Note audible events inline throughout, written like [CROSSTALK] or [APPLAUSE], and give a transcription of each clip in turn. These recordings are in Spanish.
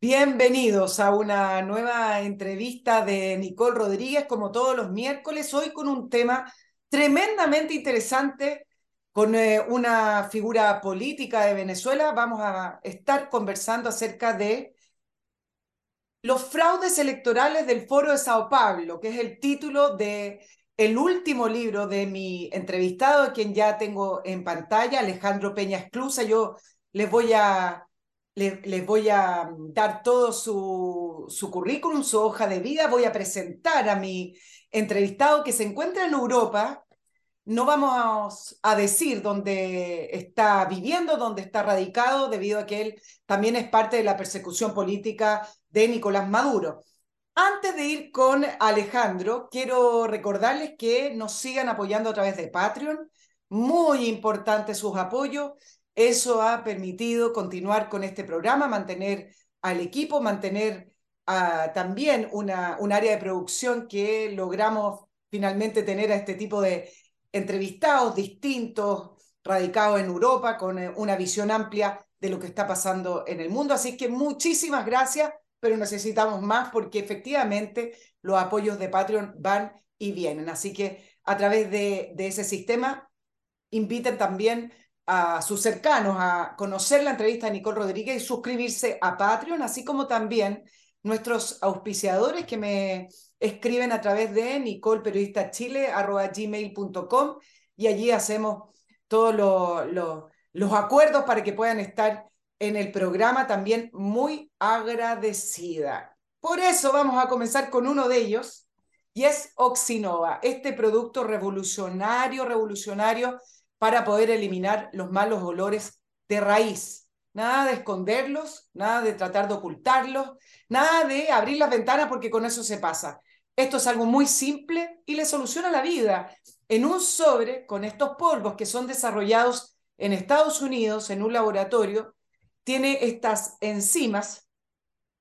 Bienvenidos a una nueva entrevista de Nicole Rodríguez, como todos los miércoles, hoy con un tema tremendamente interesante, con eh, una figura política de Venezuela. Vamos a estar conversando acerca de los fraudes electorales del Foro de Sao Paulo, que es el título de el último libro de mi entrevistado, quien ya tengo en pantalla, Alejandro Peña Esclusa. Yo les voy a les, voy a dar todo su, su currículum, su hoja de vida, voy a presentar a mi entrevistado que se encuentra en Europa. No vamos a decir dónde está viviendo, dónde está radicado, debido a que él también es parte de la persecución política de Nicolás Maduro. Antes de ir con Alejandro, quiero recordarles que nos sigan apoyando a través de Patreon. Muy importante sus apoyos. Eso ha permitido continuar con este programa, mantener al equipo, mantener ah, también una, un área de producción que logramos finalmente tener a este tipo de entrevistados distintos, radicados en Europa, con eh, una visión amplia de lo que está pasando en el mundo. Así que muchísimas gracias, pero necesitamos más porque efectivamente los apoyos de Patreon van y vienen. Así que a través de, de ese sistema, inviten también a sus cercanos a conocer la entrevista de Nicole Rodríguez y suscribirse a Patreon, así como también nuestros auspiciadores que me escriben a través de nicolperiodistachile.gmail.com y allí hacemos todos los acuerdos para que puedan estar en el programa también muy agradecida. Por eso vamos a comenzar con uno de ellos y es Oxinova, este producto revolucionario, revolucionario para poder eliminar los malos olores de raíz. Nada de esconderlos, nada de tratar de ocultarlos, nada de abrir las ventanas porque con eso se pasa. Esto es algo muy simple y le soluciona la vida. En un sobre con estos polvos que son desarrollados en Estados Unidos en un laboratorio, tiene estas enzimas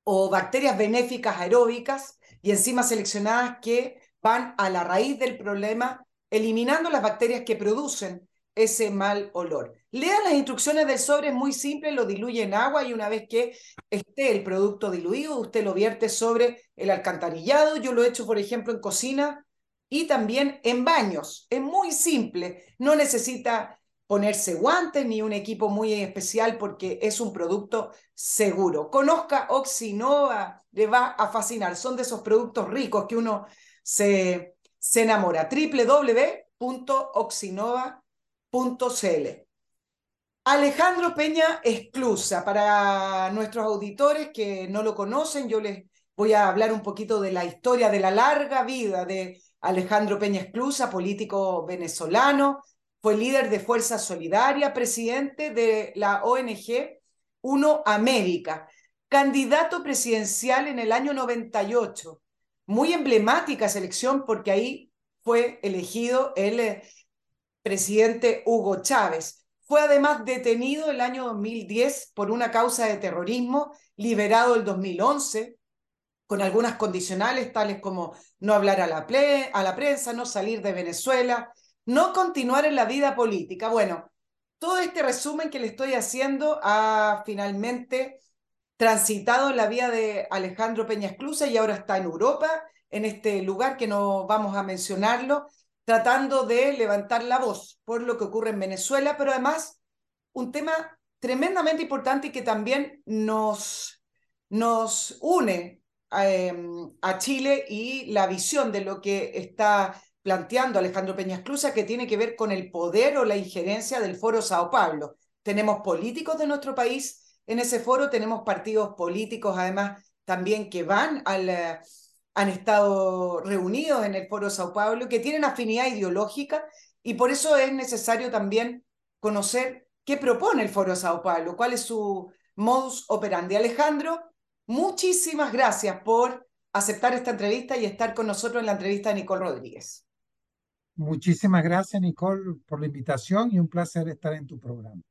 o bacterias benéficas aeróbicas y enzimas seleccionadas que van a la raíz del problema, eliminando las bacterias que producen ese mal olor. Lean las instrucciones del sobre, es muy simple, lo diluye en agua y una vez que esté el producto diluido, usted lo vierte sobre el alcantarillado. Yo lo he hecho, por ejemplo, en cocina y también en baños. Es muy simple, no necesita ponerse guantes ni un equipo muy especial porque es un producto seguro. Conozca Oxinova, le va a fascinar. Son de esos productos ricos que uno se, se enamora. www.oxinova.com Alejandro Peña Esclusa, para nuestros auditores que no lo conocen, yo les voy a hablar un poquito de la historia de la larga vida de Alejandro Peña Esclusa, político venezolano, fue líder de Fuerza Solidaria, presidente de la ONG Uno América, candidato presidencial en el año 98. Muy emblemática esa elección porque ahí fue elegido el presidente Hugo Chávez. Fue además detenido el año 2010 por una causa de terrorismo, liberado el 2011, con algunas condicionales tales como no hablar a la, a la prensa, no salir de Venezuela, no continuar en la vida política. Bueno, todo este resumen que le estoy haciendo ha finalmente transitado en la vía de Alejandro Peña Esclusa y ahora está en Europa, en este lugar que no vamos a mencionarlo, tratando de levantar la voz por lo que ocurre en Venezuela, pero además un tema tremendamente importante y que también nos, nos une em, a Chile y la visión de lo que está planteando Alejandro Peña Esclusa, que tiene que ver con el poder o la injerencia del Foro Sao Paulo. Tenemos políticos de nuestro país en ese foro, tenemos partidos políticos además también que van al han estado reunidos en el Foro Sao Paulo, que tienen afinidad ideológica y por eso es necesario también conocer qué propone el Foro Sao Paulo, cuál es su modus operandi. Alejandro, muchísimas gracias por aceptar esta entrevista y estar con nosotros en la entrevista de Nicole Rodríguez. Muchísimas gracias, Nicole, por la invitación y un placer estar en tu programa.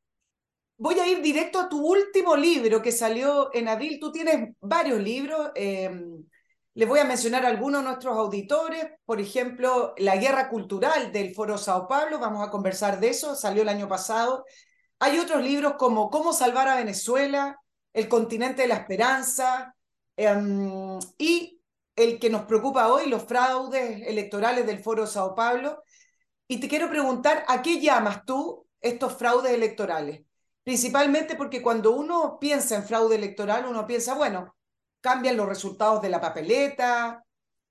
Voy a ir directo a tu último libro que salió en abril. Tú tienes varios libros. Eh, les voy a mencionar algunos de nuestros auditores, por ejemplo, La Guerra Cultural del Foro Sao Paulo, vamos a conversar de eso, salió el año pasado. Hay otros libros como Cómo salvar a Venezuela, el continente de la esperanza em, y el que nos preocupa hoy, los fraudes electorales del Foro Sao Paulo. Y te quiero preguntar, ¿a qué llamas tú estos fraudes electorales? Principalmente porque cuando uno piensa en fraude electoral, uno piensa, bueno, cambian los resultados de la papeleta,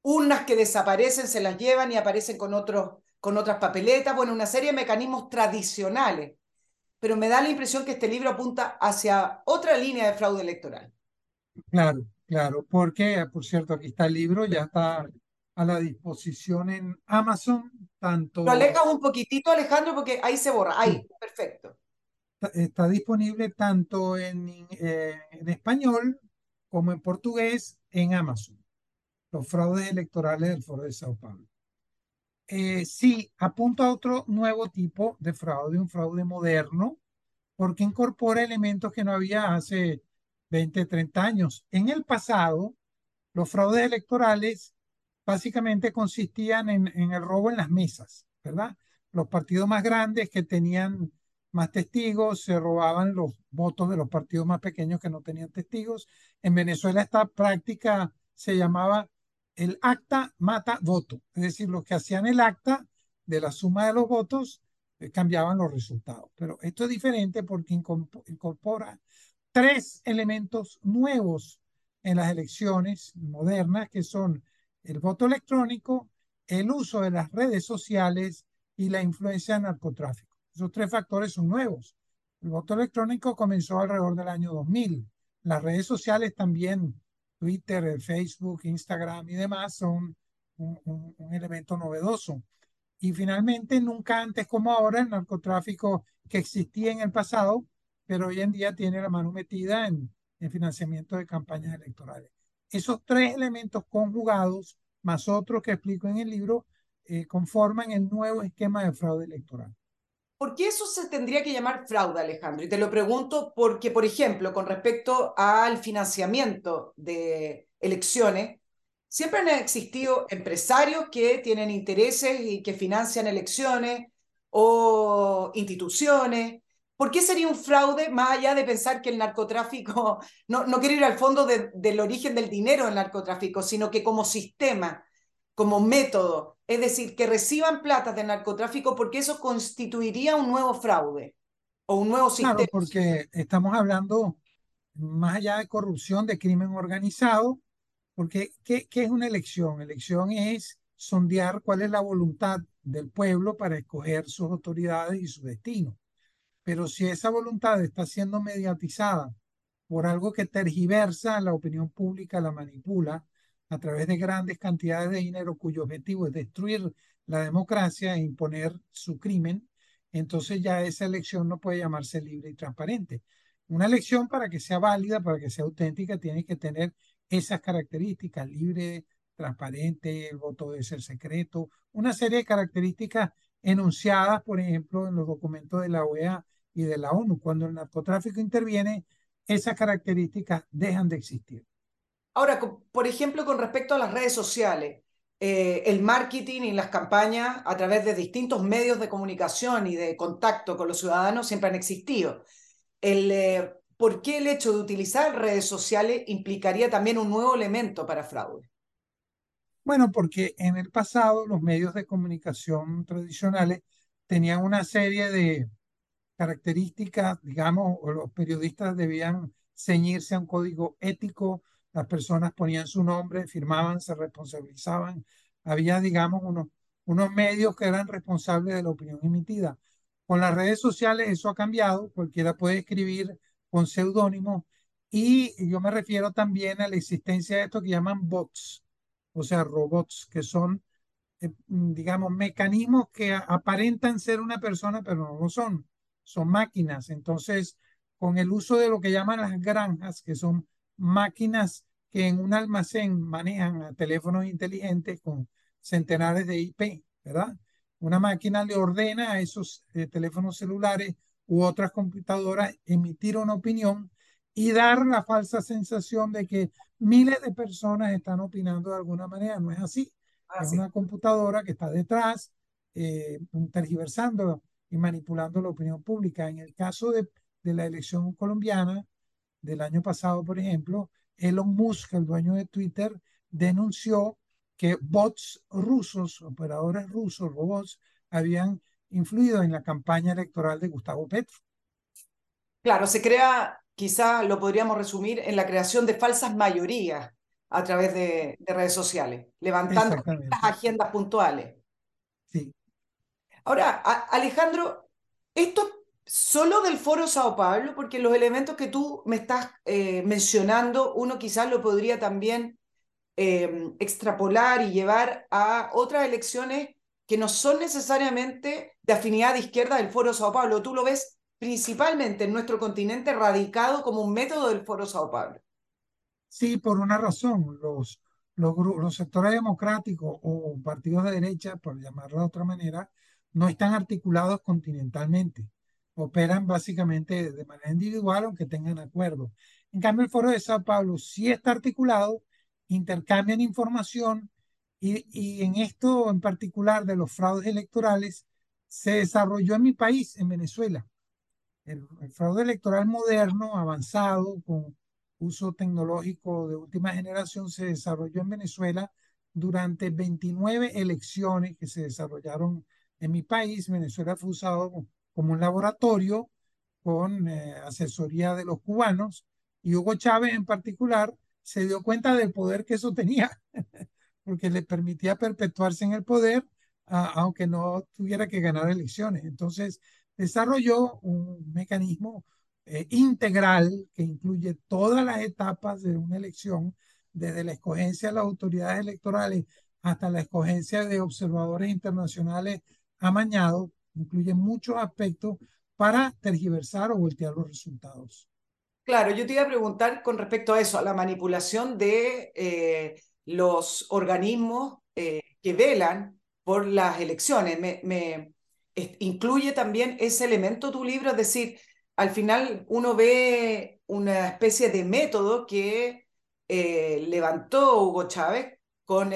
unas que desaparecen se las llevan y aparecen con, otros, con otras papeletas, bueno, una serie de mecanismos tradicionales. Pero me da la impresión que este libro apunta hacia otra línea de fraude electoral. Claro, claro, porque, por cierto, aquí está el libro, ya está a la disposición en Amazon, tanto... Lo alejas un poquitito, Alejandro, porque ahí se borra. Ahí, perfecto. Está, disponible tanto en, eh, en español como en portugués en Amazon los fraudes electorales del Foro de Sao Paulo. Eh, sí, apunta a otro nuevo tipo de fraude, un fraude moderno, porque incorpora elementos que no había hace 20, 30 años. En el pasado, los fraudes electorales básicamente consistían en, en el robo en las mesas, ¿verdad? Los partidos más grandes que tenían más testigos se robaban los votos de los partidos más pequeños que no tenían testigos. En Venezuela esta práctica se llamaba el acta mata voto, es decir, los que hacían el acta de la suma de los votos eh, cambiaban los resultados. Pero esto es diferente porque incorpora tres elementos nuevos en las elecciones modernas, que son el voto electrónico, el uso de las redes sociales y la influencia del narcotráfico. Esos tres factores son nuevos. El voto electrónico comenzó alrededor del año 2000. Las redes sociales también Twitter, Facebook, Instagram y demás son un, elemento novedoso. Y finalmente, nunca antes como ahora, el narcotráfico que existía en el pasado, pero hoy en día tiene la mano metida en, en financiamiento de campañas electorales. Esos tres elementos conjugados, más otros que explico en el libro, eh, conforman el nuevo esquema de fraude electoral. ¿Por qué eso se tendría que llamar fraude, Alejandro? Y te lo pregunto porque, por ejemplo, con respecto al financiamiento de elecciones, siempre han existido empresarios que tienen intereses y que financian elecciones o instituciones. ¿Por qué sería un fraude más allá de pensar que el narcotráfico, [LAUGHS] no, no quiero ir al fondo del origen del dinero del narcotráfico, sino que como sistema, como método, es decir, que reciban platas de narcotráfico porque eso constituiría un nuevo fraude o un nuevo sistema. Claro, porque estamos hablando más allá de corrupción, de crimen organizado, porque ¿qué, ¿qué, es una elección? Elección es sondear cuál es la voluntad del pueblo para escoger sus autoridades y su destino. Pero si esa voluntad está siendo mediatizada por algo que tergiversa la opinión pública, la manipula, a través de grandes cantidades de dinero cuyo objetivo es destruir la democracia e imponer su crimen, entonces ya esa elección no puede llamarse libre y transparente. Una elección para que sea válida, para que sea auténtica, tiene que tener esas características, libre, transparente, el voto debe ser secreto, una serie de características enunciadas, por ejemplo, en los documentos de la OEA y de la ONU. Cuando el narcotráfico interviene, esas características dejan de existir. Ahora, por ejemplo, con respecto a las redes sociales, eh, el marketing y las campañas a través de distintos medios de comunicación y de contacto con los ciudadanos siempre han existido. Eh, ¿Por qué el hecho de utilizar redes sociales implicaría también un nuevo elemento para fraude? Bueno, porque en el pasado los medios de comunicación tradicionales tenían una serie de características, digamos, los periodistas debían ceñirse a un código ético las personas ponían su nombre, firmaban, se responsabilizaban. Había, digamos, unos, unos medios que eran responsables de la opinión emitida. Con las redes sociales eso ha cambiado, cualquiera puede escribir con seudónimo y yo me refiero también a la existencia de esto que llaman bots, o sea, robots, que son, eh, digamos, mecanismos que aparentan ser una persona, pero no lo son, son máquinas. Entonces, con el uso de lo que llaman las granjas, que son máquinas que en un almacén manejan teléfonos inteligentes con centenares de IP, ¿verdad? Una máquina le ordena a esos eh, teléfonos celulares u otras computadoras emitir una opinión y dar la falsa sensación de que miles de personas están opinando de alguna manera. No es así. Ah, es una computadora que está detrás, eh, tergiversando y manipulando la opinión pública. En el caso de, de la elección colombiana, del año pasado, por ejemplo, Elon Musk, el dueño de Twitter, denunció que bots rusos, operadores rusos, robots, habían influido en la campaña electoral de Gustavo Petro. Claro, se crea, quizá lo podríamos resumir, en la creación de falsas mayorías a través de, redes sociales, levantando las agendas puntuales. Sí. Ahora, Alejandro, esto solo del Foro Sao Paulo, porque los elementos que tú me estás eh, mencionando, uno quizás lo podría también eh, extrapolar y llevar a otras elecciones que no son necesariamente de afinidad de izquierda del Foro Sao Paulo. Tú lo ves principalmente en nuestro continente radicado como un método del Foro Sao Paulo. Sí, por una razón. Los, los, los sectores democráticos o partidos de derecha, por llamarlo de otra manera, no están articulados continentalmente operan básicamente de manera individual, aunque tengan acuerdo. En cambio, el Foro de Sao Paulo sí está articulado, intercambian información y, y en esto en particular de los fraudes electorales se desarrolló en mi país, en Venezuela. El, el, fraude electoral moderno, avanzado, con uso tecnológico de última generación, se desarrolló en Venezuela durante 29 elecciones que se desarrollaron en mi país. Venezuela fue usado como un laboratorio con eh, asesoría de los cubanos y Hugo Chávez en particular se dio cuenta del poder que eso tenía, [LAUGHS] porque le permitía perpetuarse en el poder aunque no tuviera que ganar elecciones. Entonces desarrolló un mecanismo eh, integral que incluye todas las etapas de una elección, desde la escogencia de las autoridades electorales hasta la escogencia de observadores internacionales amañados incluye muchos aspectos para tergiversar o voltear los resultados. Claro, yo te iba a preguntar con respecto a eso, a la manipulación de eh, los organismos eh, que velan por las elecciones. Me, incluye también ese elemento tu libro, es decir, al final uno ve una especie de método que eh, levantó Hugo Chávez con,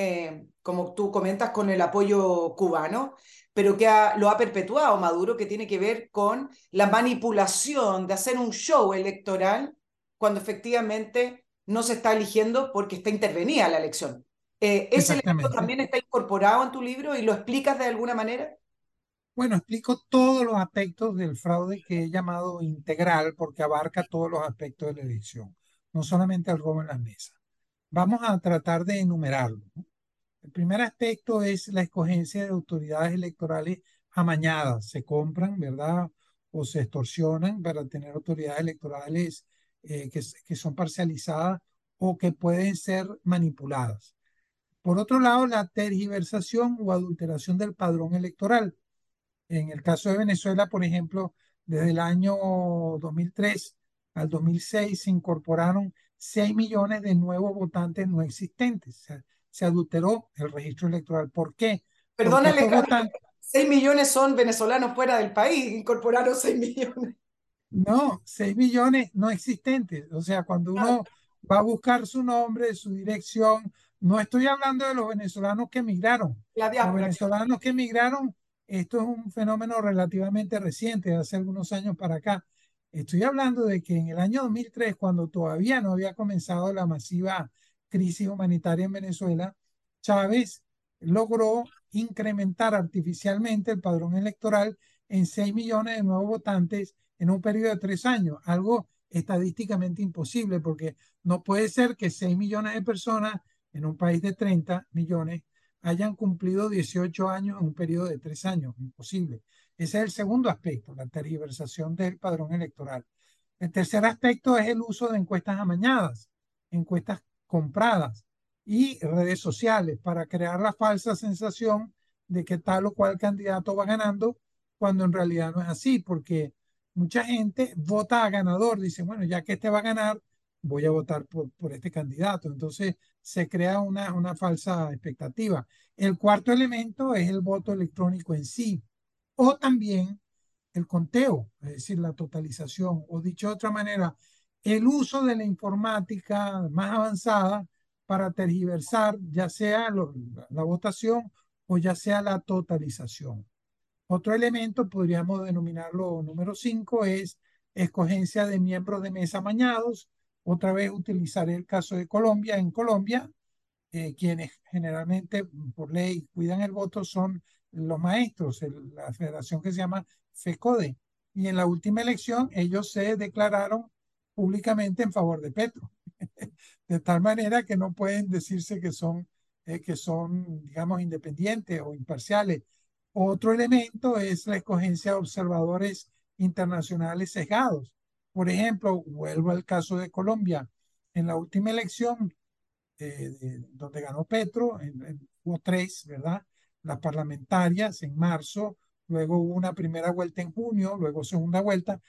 como tú comentas, con el apoyo cubano, pero que lo ha perpetuado Maduro, que tiene que ver con la manipulación de hacer un show electoral cuando efectivamente no se está eligiendo porque está intervenida la elección. Eh, ¿Ese elemento también está incorporado en tu libro y lo explicas de alguna manera? Bueno, explico todos los aspectos del fraude que he llamado integral porque abarca todos los aspectos de la elección, no solamente el robo en las mesas. Vamos a tratar de enumerarlo. ¿no? El primer aspecto es la escogencia de autoridades electorales amañadas. Se compran, ¿verdad? O se extorsionan para tener autoridades electorales eh, que, que son parcializadas o que pueden ser manipuladas. Por otro lado, la tergiversación o adulteración del padrón electoral. En el caso de Venezuela, por ejemplo, desde el año 2003 al 2006 se incorporaron 6 millones de nuevos votantes no existentes. O sea, se adulteró el registro electoral. ¿Por qué? Perdónale, votan... 6 millones son venezolanos fuera del país, incorporaron 6 millones. No, 6 millones no existentes. O sea, cuando uno va a buscar su nombre, su dirección, no estoy hablando de los venezolanos que emigraron. los venezolanos que emigraron, esto es un fenómeno relativamente reciente, de hace algunos años para acá. Estoy hablando de que en el año 2003, cuando todavía no había comenzado la masiva crisis humanitaria en Venezuela, Chávez logró incrementar artificialmente el padrón electoral en 6 millones de nuevos votantes en un periodo de tres años, algo estadísticamente imposible porque no puede ser que 6 millones de personas en un país de 30 millones hayan cumplido 18 años en un periodo de tres años, imposible. Ese es el segundo aspecto, la tergiversación del padrón electoral. El tercer aspecto es el uso de encuestas amañadas, encuestas compradas y redes sociales para crear la falsa sensación de que tal o cual candidato va ganando, cuando en realidad no es así, porque mucha gente vota a ganador, dice, bueno, ya que este va a ganar, voy a votar por, por este candidato. Entonces se crea una, una falsa expectativa. El cuarto elemento es el voto electrónico en sí, o también el conteo, es decir, la totalización, o dicho de otra manera, el uso de la informática más avanzada para tergiversar ya sea la votación o ya sea la totalización. Otro elemento, podríamos denominarlo número 5, es escogencia de miembros de mesa mañados, Otra vez utilizaré el caso de Colombia. En Colombia, eh, quienes generalmente por ley cuidan el voto son los maestros, la federación que se llama FECODE. Y en la última elección ellos se declararon públicamente en favor de Petro. [LAUGHS] de tal manera que no pueden decirse que son, eh, que son, digamos, independientes o imparciales. Otro elemento es la escogencia de observadores internacionales sesgados. Por ejemplo, vuelvo al caso de Colombia. En la última elección, eh, donde ganó Petro, hubo tres, ¿verdad? Las parlamentarias en marzo, luego hubo una primera vuelta en junio, luego segunda vuelta.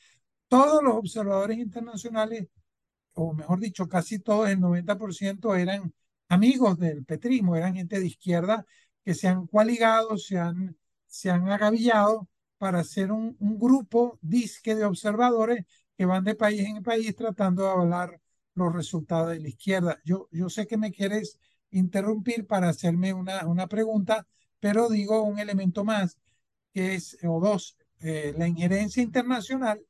Todos los observadores internacionales, o mejor dicho, casi todos, el 90% eran amigos del petrismo, eran gente de izquierda que se han coaligado, se han, se han agavillado para hacer un, un grupo disque de observadores que van de país en país tratando de avalar los resultados de la izquierda. Yo, yo sé que me quieres interrumpir para hacerme una, una pregunta, pero digo un elemento más, que es, o dos, eh, la injerencia internacional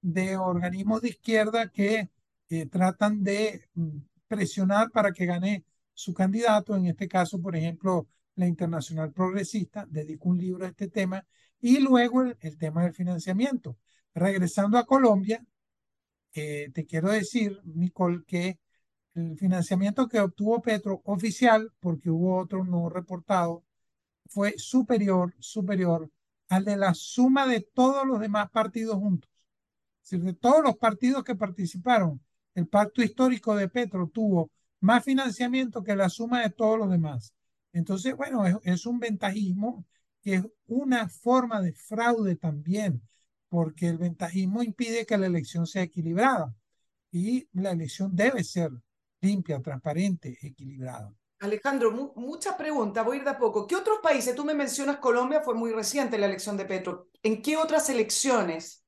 de organismos de izquierda que eh, tratan de mm, presionar para que gane su candidato, en este caso, por ejemplo, la Internacional Progresista, dedico un libro a este tema, y luego el, tema del financiamiento. Regresando a Colombia, eh, te quiero decir, Nicole, que el financiamiento que obtuvo Petro oficial, porque hubo otro no reportado, fue superior, superior al de la suma de todos los demás partidos juntos. Decir, de todos los partidos que participaron, el pacto histórico de Petro tuvo más financiamiento que la suma de todos los demás. Entonces, bueno, es, un ventajismo que es una forma de fraude también, porque el ventajismo impide que la elección sea equilibrada y la elección debe ser limpia, transparente, equilibrada. Alejandro, muchas preguntas, voy a ir de a poco. ¿Qué otros países, tú me mencionas Colombia, fue muy reciente la elección de Petro, ¿en qué otras elecciones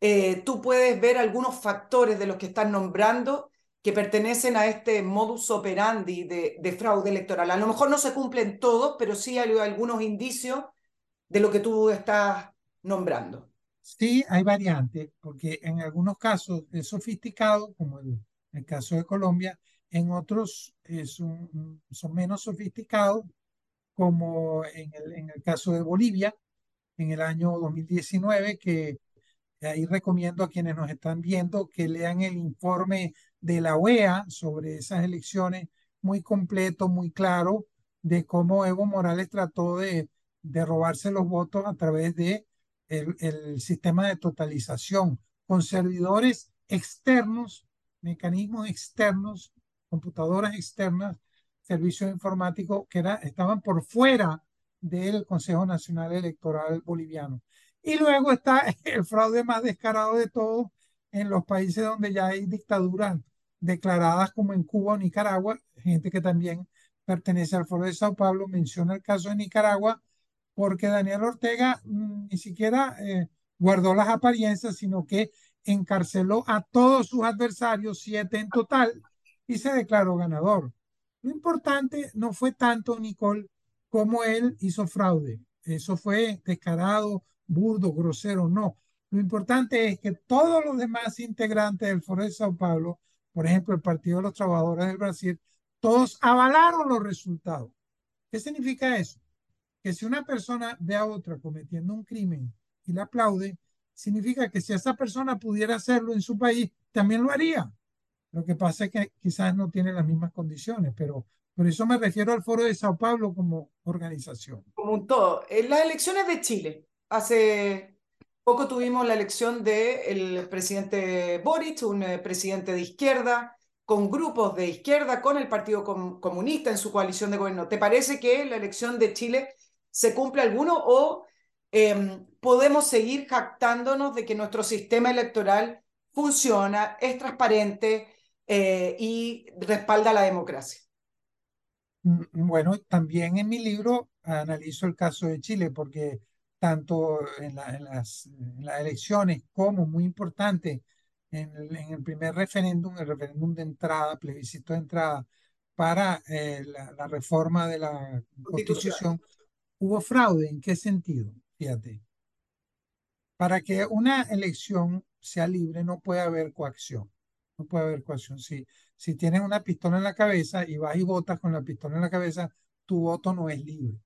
eh, tú puedes ver algunos factores de los que están nombrando que pertenecen a este modus operandi de, fraude electoral? A lo mejor no se cumplen todos, pero sí hay algunos indicios de lo que tú estás nombrando. Sí, hay variantes, porque en algunos casos es sofisticado, como el, el caso de Colombia, en otros son, son menos sofisticados, como en el, en el caso de Bolivia, en el año 2019, que ahí recomiendo a quienes nos están viendo que lean el informe de la OEA sobre esas elecciones, muy completo, muy claro, de cómo Evo Morales trató de, de robarse los votos a través de el, el sistema de totalización con servidores externos, mecanismos externos computadoras externas, servicios informáticos que estaban por fuera del Consejo Nacional Electoral Boliviano. Y luego está [LAUGHS] el fraude más descarado de todos en los países donde ya hay dictaduras declaradas como en Cuba o Nicaragua, gente que también pertenece al Foro de Sao Paulo, menciona el caso de Nicaragua, porque Daniel Ortega mm, ni siquiera eh, guardó las apariencias, sino que encarceló a todos sus adversarios, siete en total, y se declaró ganador. Lo importante no fue tanto, Nicole, como él hizo fraude. Eso fue descarado, burdo, grosero, no. Lo importante es que todos los demás integrantes del Foro de Sao Paulo, por ejemplo, el Partido de los Trabajadores del Brasil, todos avalaron los resultados. ¿Qué significa eso? Que si una persona ve a otra cometiendo un crimen y la aplaude, significa que si esa persona pudiera hacerlo en su país, también lo haría. Lo que pasa es que quizás no tiene las mismas condiciones, pero por eso me refiero al Foro de Sao Paulo como organización. Como un todo. En las elecciones de Chile, hace poco tuvimos la elección del presidente Boric, un eh, presidente de izquierda, con grupos de izquierda, con el Partido Comunista en su coalición de gobierno. ¿Te parece que la elección de Chile se cumple alguno o em, podemos seguir jactándonos de que nuestro sistema electoral funciona, es transparente, eh, y respalda la democracia. Mm, bueno, también en mi libro analizo el caso de Chile porque tanto en, las, elecciones como muy importante en el, primer referéndum, el referéndum de entrada, plebiscito de entrada para eh, la, reforma de la constitución, hubo fraude. ¿En qué sentido? Fíjate. Para que una elección sea libre no puede haber coacción. No puede haber coacción. Si, si tienes una pistola en la cabeza y vas y votas con la pistola en la cabeza, tu voto no es libre.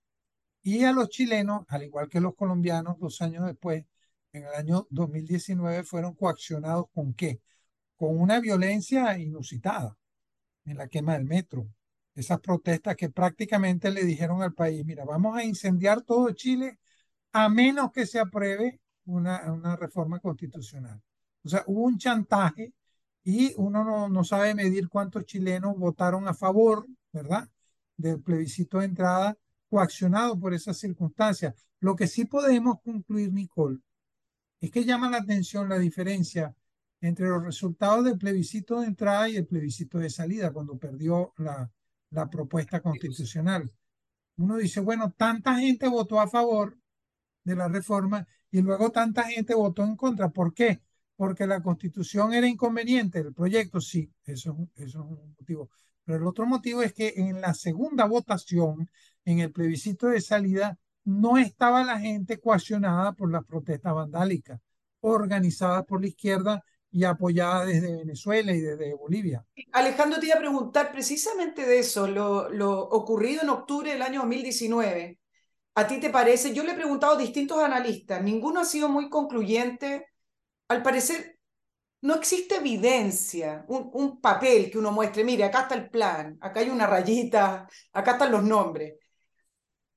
Y a los chilenos, al igual que los colombianos, dos años después, en el año 2019, fueron coaccionados con qué? Con una violencia inusitada en la quema del metro. Esas protestas que prácticamente le dijeron al país, mira, vamos a incendiar todo Chile a menos que se apruebe una, una reforma constitucional. O sea, hubo un chantaje y uno no, no sabe medir cuántos chilenos votaron a favor, ¿verdad? Del plebiscito de entrada coaccionado por esas circunstancias. Lo que sí podemos concluir, Nicole, es que llama la atención la diferencia entre los resultados del plebiscito de entrada y el plebiscito de salida, cuando perdió la, la propuesta constitucional. Uno dice, bueno, tanta gente votó a favor de la reforma y luego tanta gente votó en contra. ¿Por qué? Porque la constitución era inconveniente, el proyecto sí, eso, eso es un motivo. Pero el otro motivo es que en la segunda votación, en el plebiscito de salida, no estaba la gente coaccionada por las protestas vandálicas, organizadas por la izquierda y apoyada desde Venezuela y desde Bolivia. Alejandro, te iba a preguntar precisamente de eso, lo, lo ocurrido en octubre del año 2019. ¿A ti te parece? Yo le he preguntado a distintos analistas, ninguno ha sido muy concluyente. Al parecer, no existe evidencia, un, un, papel que uno muestre, mire, acá está el plan, acá hay una rayita, acá están los nombres.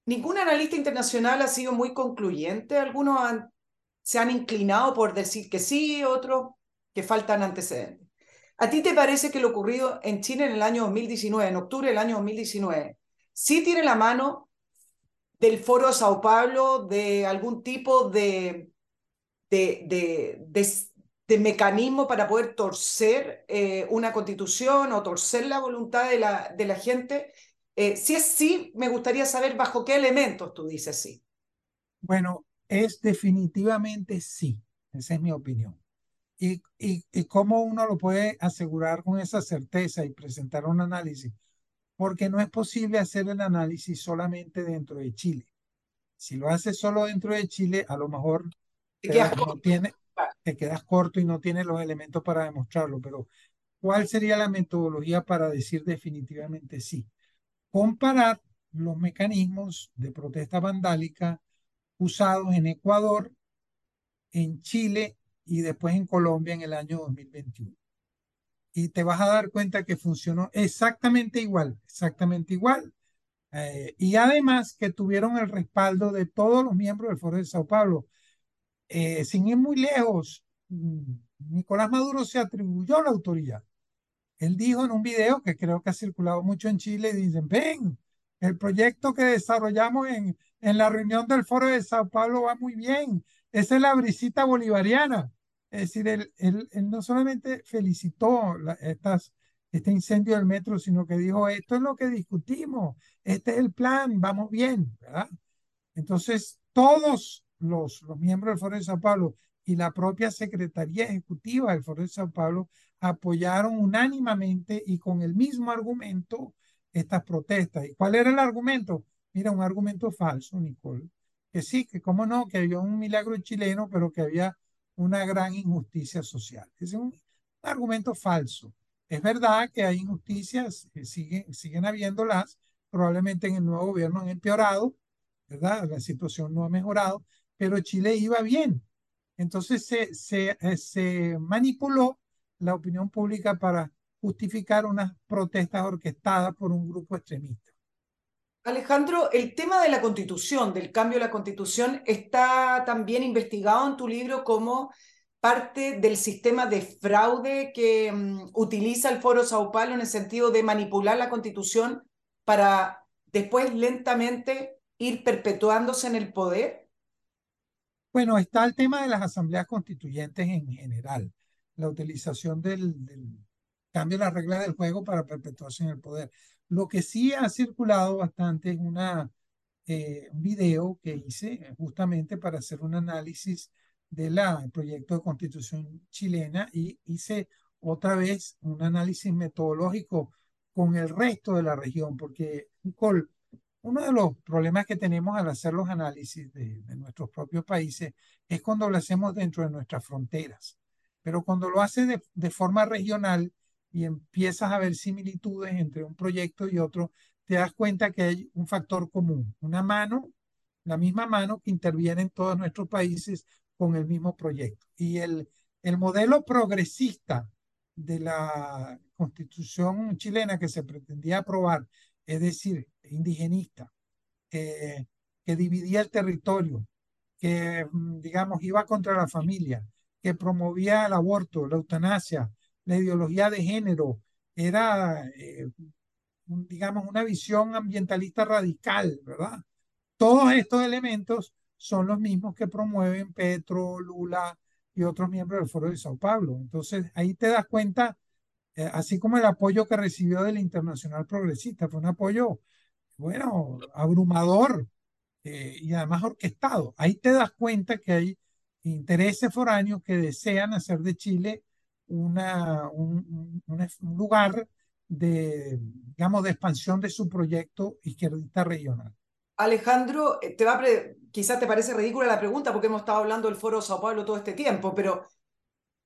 Ningún analista internacional ha sido muy concluyente, algunos se han inclinado por decir que sí, otros que faltan antecedentes. ¿A ti te parece que lo ocurrido en Chile en el año 2019, en octubre del año 2019, sí tiene la mano del Foro Sao Paulo, de algún tipo de, de, de, de mecanismo para poder torcer eh, una constitución o torcer la voluntad de la, de la gente? Eh, si es sí, me gustaría saber bajo qué elementos tú dices sí. Bueno, es definitivamente sí, esa es mi opinión. ¿Y, y, y cómo uno lo puede asegurar con esa certeza y presentar un análisis? Porque no es posible hacer el análisis solamente dentro de Chile. Si lo haces solo dentro de Chile, a lo mejor te, no tiene, te quedas corto y no tienes los elementos para demostrarlo. Pero, ¿cuál sería la metodología para decir definitivamente sí? Comparar los mecanismos de protesta vandálica usados en Ecuador, en Chile y después en Colombia en el año 2021. Y te vas a dar cuenta que funcionó exactamente igual, exactamente igual. Eh, y además que tuvieron el respaldo de todos los miembros del Foro de Sao Paulo. Eh, sin ir muy lejos, mm, Nicolás Maduro se atribuyó la autoría. Él dijo en un video que creo que ha circulado mucho en Chile, dicen, ven, el proyecto que desarrollamos en, en la reunión del Foro de Sao Paulo va muy bien. Esa es la brisita bolivariana. Es decir, él, él, no solamente felicitó estas, este incendio del metro, sino que dijo, esto es lo que discutimos, este es el plan, vamos bien, ¿verdad? Entonces, todos los, los miembros del Foro de Sao Paulo y la propia Secretaría Ejecutiva del Foro de Sao Paulo apoyaron unánimemente y con el mismo argumento estas protestas. ¿Y cuál era el argumento? Mira, un argumento falso, Nicole, que sí, que cómo no, que había un milagro chileno, pero que había una gran injusticia social. Es un argumento falso. Es verdad que hay injusticias, que siguen, siguen habiéndolas, probablemente en el nuevo gobierno han empeorado, ¿verdad? La situación no ha mejorado, pero Chile iba bien. Entonces se, se, eh, se manipuló la opinión pública para justificar unas protestas orquestadas por un grupo extremista. Alejandro, el tema de la constitución, del cambio de la constitución, está también investigado en tu libro como parte del sistema de fraude que um, utiliza el Foro Sao Paulo en el sentido de manipular la constitución para después lentamente ir perpetuándose en el poder. Bueno, está el tema de las asambleas constituyentes en general, la utilización del, del cambio de las reglas del juego para perpetuarse en el poder. Lo que sí ha circulado bastante es una, eh, un video que hice justamente para hacer un análisis del proyecto de constitución chilena y hice otra vez un análisis metodológico con el resto de la región, porque Nicole, uno de los problemas que tenemos al hacer los análisis de, de nuestros propios países es cuando lo hacemos dentro de nuestras fronteras. Pero cuando lo haces de, forma regional y empiezas a ver similitudes entre un proyecto y otro, te das cuenta que hay un factor común, una mano, la misma mano que interviene en todos nuestros países con el mismo proyecto. Y el modelo progresista de la constitución chilena que se pretendía aprobar, es decir, indigenista, que dividía el territorio, que, mm, digamos, iba contra la familia, que promovía el aborto, la eutanasia, la ideología de género, era, eh, digamos, una visión ambientalista radical, ¿verdad? Todos estos elementos son los mismos que promueven Petro, Lula y otros miembros del Foro de Sao Paulo. Entonces, ahí te das cuenta, eh, así como el apoyo que recibió del Internacional Progresista, fue un apoyo, bueno, abrumador eh, y además orquestado. Ahí te das cuenta que hay intereses foráneos que desean hacer de Chile una, un, lugar de, digamos, de expansión de su proyecto izquierdista regional. Alejandro, eh, te va quizás te parece ridícula la pregunta porque hemos estado hablando del Foro Sao Paulo todo este tiempo, pero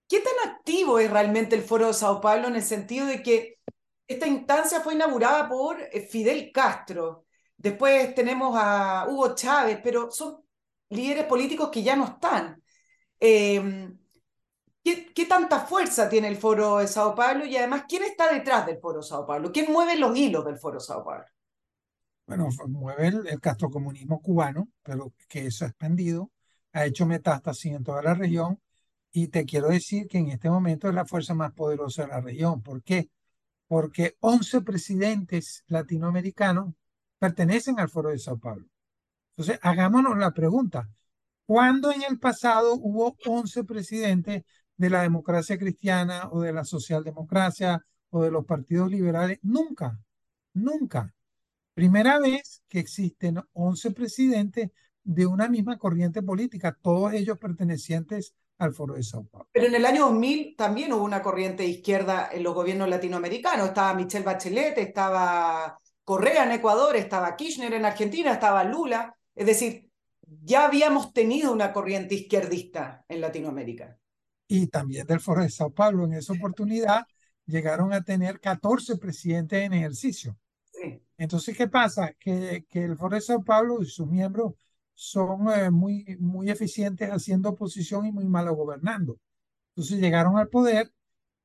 ¿qué tan es realmente el Foro de Sao Paulo en el sentido de que esta instancia fue inaugurada por eh, Fidel Castro? Después tenemos a Hugo Chávez, pero son líderes políticos que ya no están. Em, ¿qué, ¿qué, tanta fuerza tiene el Foro de Sao Paulo y además quién está detrás del Foro de Sao Paulo? ¿Quién mueve los hilos del Foro de Sao Paulo? Bueno, mueve el, el castrocomunismo cubano, pero que eso ha expandido, ha hecho metástasis en toda la región y te quiero decir que en este momento es la fuerza más poderosa de la región. ¿Por qué? Porque 11 presidentes latinoamericanos pertenecen al Foro de Sao Paulo. Entonces, hagámonos la pregunta, ¿cuándo en el pasado hubo 11 presidentes de la democracia cristiana o de la socialdemocracia o de los partidos liberales? Nunca, nunca. Primera vez que existen 11 presidentes de una misma corriente política, todos ellos pertenecientes al Foro de Sao Paulo. Pero en el año 2000 también hubo una corriente izquierda en los gobiernos latinoamericanos. Estaba Michelle Bachelet, estaba Correa en Ecuador, estaba Kirchner en Argentina, estaba Lula. Es decir, ya habíamos tenido una corriente izquierdista en Latinoamérica. Y también del Foro de Sao Paulo. En esa oportunidad llegaron a tener 14 presidentes en ejercicio. Sí. Entonces, ¿qué pasa? Que, que el Foro de Sao Paulo y sus miembros son eh, muy, muy eficientes haciendo oposición y muy malo gobernando. Entonces llegaron al poder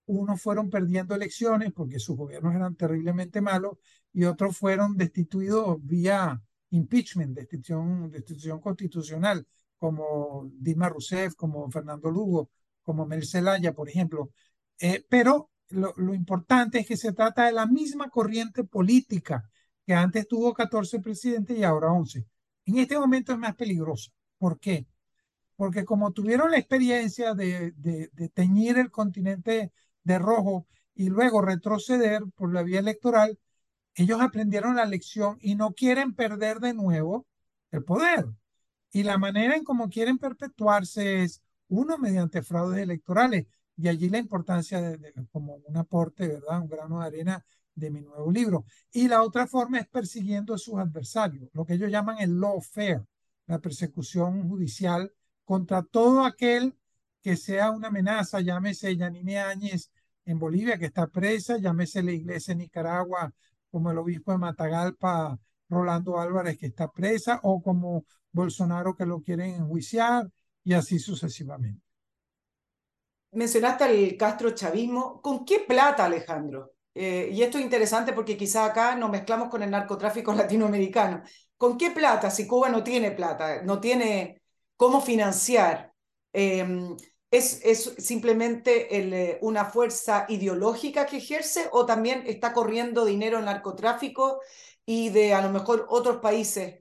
unos fueron perdiendo elecciones porque sus gobiernos eran terriblemente malos y otros fueron destituidos vía impeachment, destitución, destitución constitucional, como Dilma Rousseff, como Fernando Lugo, como Mel Zelaya, por ejemplo. Eh, pero lo, lo, importante es que se trata de la misma corriente política que antes tuvo 14 presidentes y ahora 11. En este momento es más peligrosa. ¿Por qué? Porque como tuvieron la experiencia de, teñir el continente de rojo y luego retroceder por la vía electoral, ellos aprendieron la lección y no quieren perder de nuevo el poder. Y la manera en cómo quieren perpetuarse es, uno, mediante fraudes electorales, y allí la importancia de, de, como un aporte, ¿verdad? Un grano de arena de mi nuevo libro. Y la otra forma es persiguiendo a sus adversarios, lo que ellos llaman el lawfare, la persecución judicial contra todo aquel que sea una amenaza, llámese Yanine Áñez en Bolivia, que está presa, llámese la iglesia en Nicaragua, como el obispo de Matagalpa, Rolando Álvarez, que está presa, o como Bolsonaro, que lo quieren enjuiciar, y así sucesivamente. Mencionaste al Castro chavismo. ¿Con qué plata, Alejandro? Eh, y esto es interesante porque quizá acá nos mezclamos con el narcotráfico [LAUGHS] latinoamericano. ¿Con qué plata? Si Cuba no tiene plata, no tiene cómo financiar. Eh, ¿Es, es simplemente el, eh, una fuerza ideológica que ejerce o también está corriendo dinero en narcotráfico y de a lo mejor otros países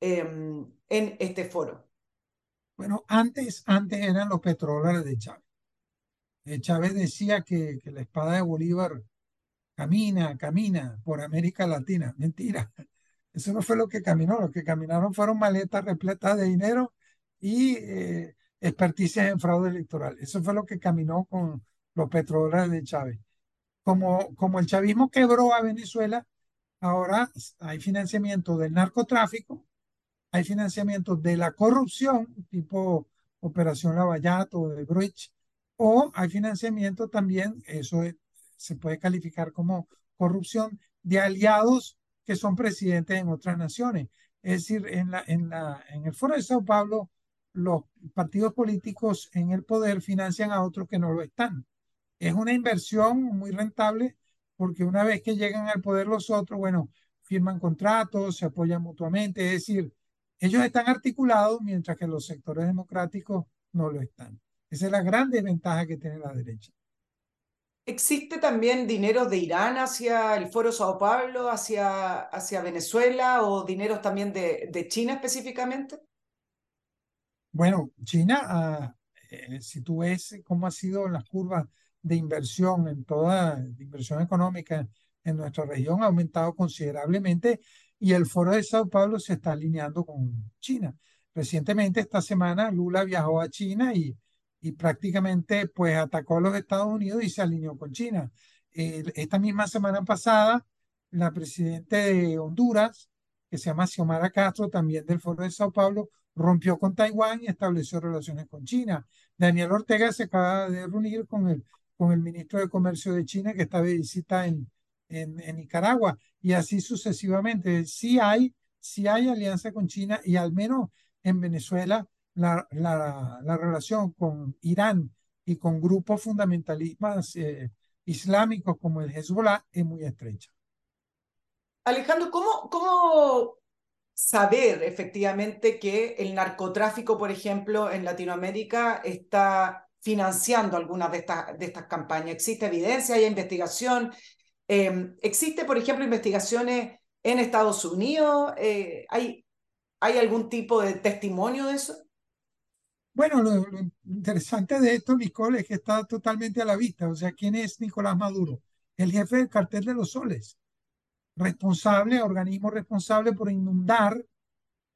eh, en este foro? Bueno, antes, antes eran los petrodólares de Chávez. Eh, Chávez decía que la espada de Bolívar camina, camina por América Latina. Mentira. Eso no fue lo que caminó. Lo que caminaron fueron maletas repletas de dinero y eh, experticias en fraude electoral. Eso fue lo que caminó con los petrodólares de Chávez. Como, como el chavismo quebró a Venezuela, ahora hay financiamiento del narcotráfico, hay financiamiento de la corrupción, tipo Operación Lavallato, de Bridge, o hay financiamiento también, eso se puede calificar como corrupción, de aliados que son presidentes en otras naciones. Es decir, en, la, en, la, en el Foro de Sao Paulo, los partidos políticos en el poder financian a otros que no lo están. Es una inversión muy rentable porque una vez que llegan al poder los otros, bueno, firman contratos, se apoyan mutuamente, es decir, ellos están articulados mientras que los sectores democráticos no lo están. Esa es la gran desventaja que tiene la derecha. ¿Existe también dinero de Irán hacia el Foro Sao Paulo, hacia, Venezuela o dineros también de, de China específicamente? Bueno, China, ah, eh, si tú ves cómo ha sido las curvas de inversión en toda inversión económica en nuestra región ha aumentado considerablemente y el foro de Sao Paulo se está alineando con China. Recientemente, esta semana, Lula viajó a China y, y prácticamente pues atacó a los Estados Unidos y se alineó con China. esta misma semana pasada, la presidenta de Honduras, que se llama Xiomara Castro, también del foro de Sao Paulo, rompió con Taiwán y estableció relaciones con China. Daniel Ortega se acaba de reunir con el, con el ministro de Comercio de China que está de visita en, en, en Nicaragua y así sucesivamente. Sí hay, sí hay alianza con China y al menos en Venezuela la, la, la relación con Irán y con grupos fundamentalistas eh, islámicos como el Hezbollah es muy estrecha. Alejandro, ¿cómo, ¿cómo saber efectivamente que el narcotráfico, por ejemplo, en Latinoamérica está financiando algunas de estas, de estas campañas? ¿Existe evidencia, hay investigación? Eh, ¿Existe, por ejemplo, investigaciones en Estados Unidos? Eh, ¿hay, ¿Hay algún tipo de testimonio de eso? Bueno, lo, interesante de esto, Nicole, es que está totalmente a la vista. O sea, ¿quién es Nicolás Maduro? El jefe del cartel de los soles responsable, organismo responsable por inundar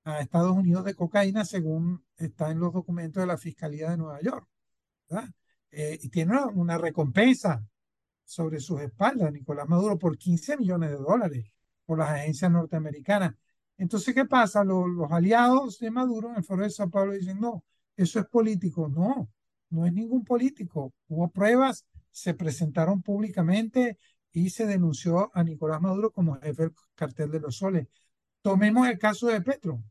a Estados Unidos de cocaína, según está en los documentos de la Fiscalía de Nueva York. Eh, y tiene una, recompensa sobre sus espaldas, Nicolás Maduro, por 15 millones de dólares por las agencias norteamericanas. Entonces, ¿qué pasa? Los, los aliados de Maduro en el Foro de San Pablo dicen, no, eso es político. No, no es ningún político. Hubo pruebas, se presentaron públicamente y se denunció a Nicolás Maduro como jefe del cartel de los soles. Tomemos el caso de Petro.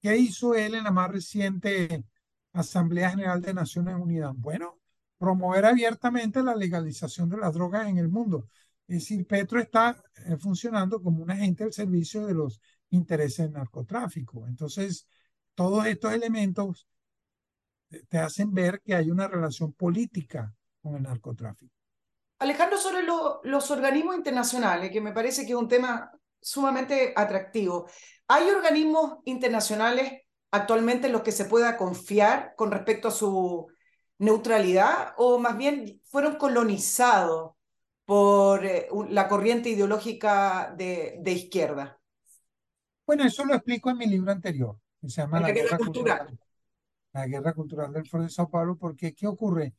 ¿Qué hizo él en la más reciente Asamblea General de Naciones Unidas? Bueno, promover abiertamente la legalización de las drogas en el mundo. Es decir, Petro está eh, funcionando como un agente al servicio de los intereses del narcotráfico. Entonces, todos estos elementos te hacen ver que hay una relación política con el narcotráfico. Alejandro, sobre los organismos internacionales, que me parece que es un tema sumamente atractivo. ¿Hay organismos internacionales actualmente en los que se pueda confiar con respecto a su neutralidad o más bien fueron colonizados por eh, la corriente ideológica de, izquierda? Bueno, eso lo explico en mi libro anterior, que se llama La, Guerra, Cultural. La Guerra Cultural del Foro de Sao Paulo, porque ¿qué ocurre?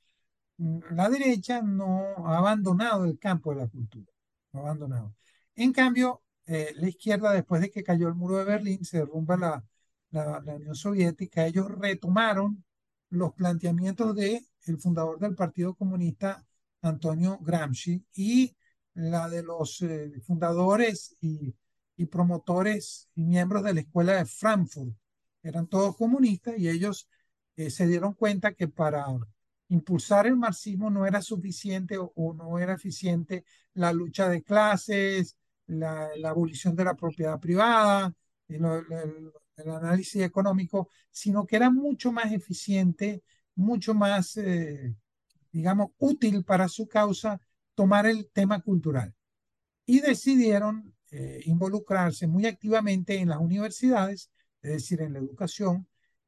la derecha no ha abandonado el campo de la cultura, no ha abandonado. En cambio, eh, la izquierda, después de que cayó el muro de Berlín, se derrumba la, la, Unión Soviética, ellos retomaron los planteamientos de el fundador del Partido Comunista, Antonio Gramsci, y la de los eh, fundadores y, y, promotores y miembros de la Escuela de Frankfurt. Eran todos comunistas y ellos eh, se dieron cuenta que para impulsar el marxismo no era suficiente o, no era eficiente la lucha de clases, la, abolición de la propiedad privada, el, análisis económico, sino que era mucho más eficiente, mucho más, eh, digamos, útil para su causa tomar el tema cultural. Y decidieron eh, involucrarse muy activamente en las universidades, es decir, en la educación,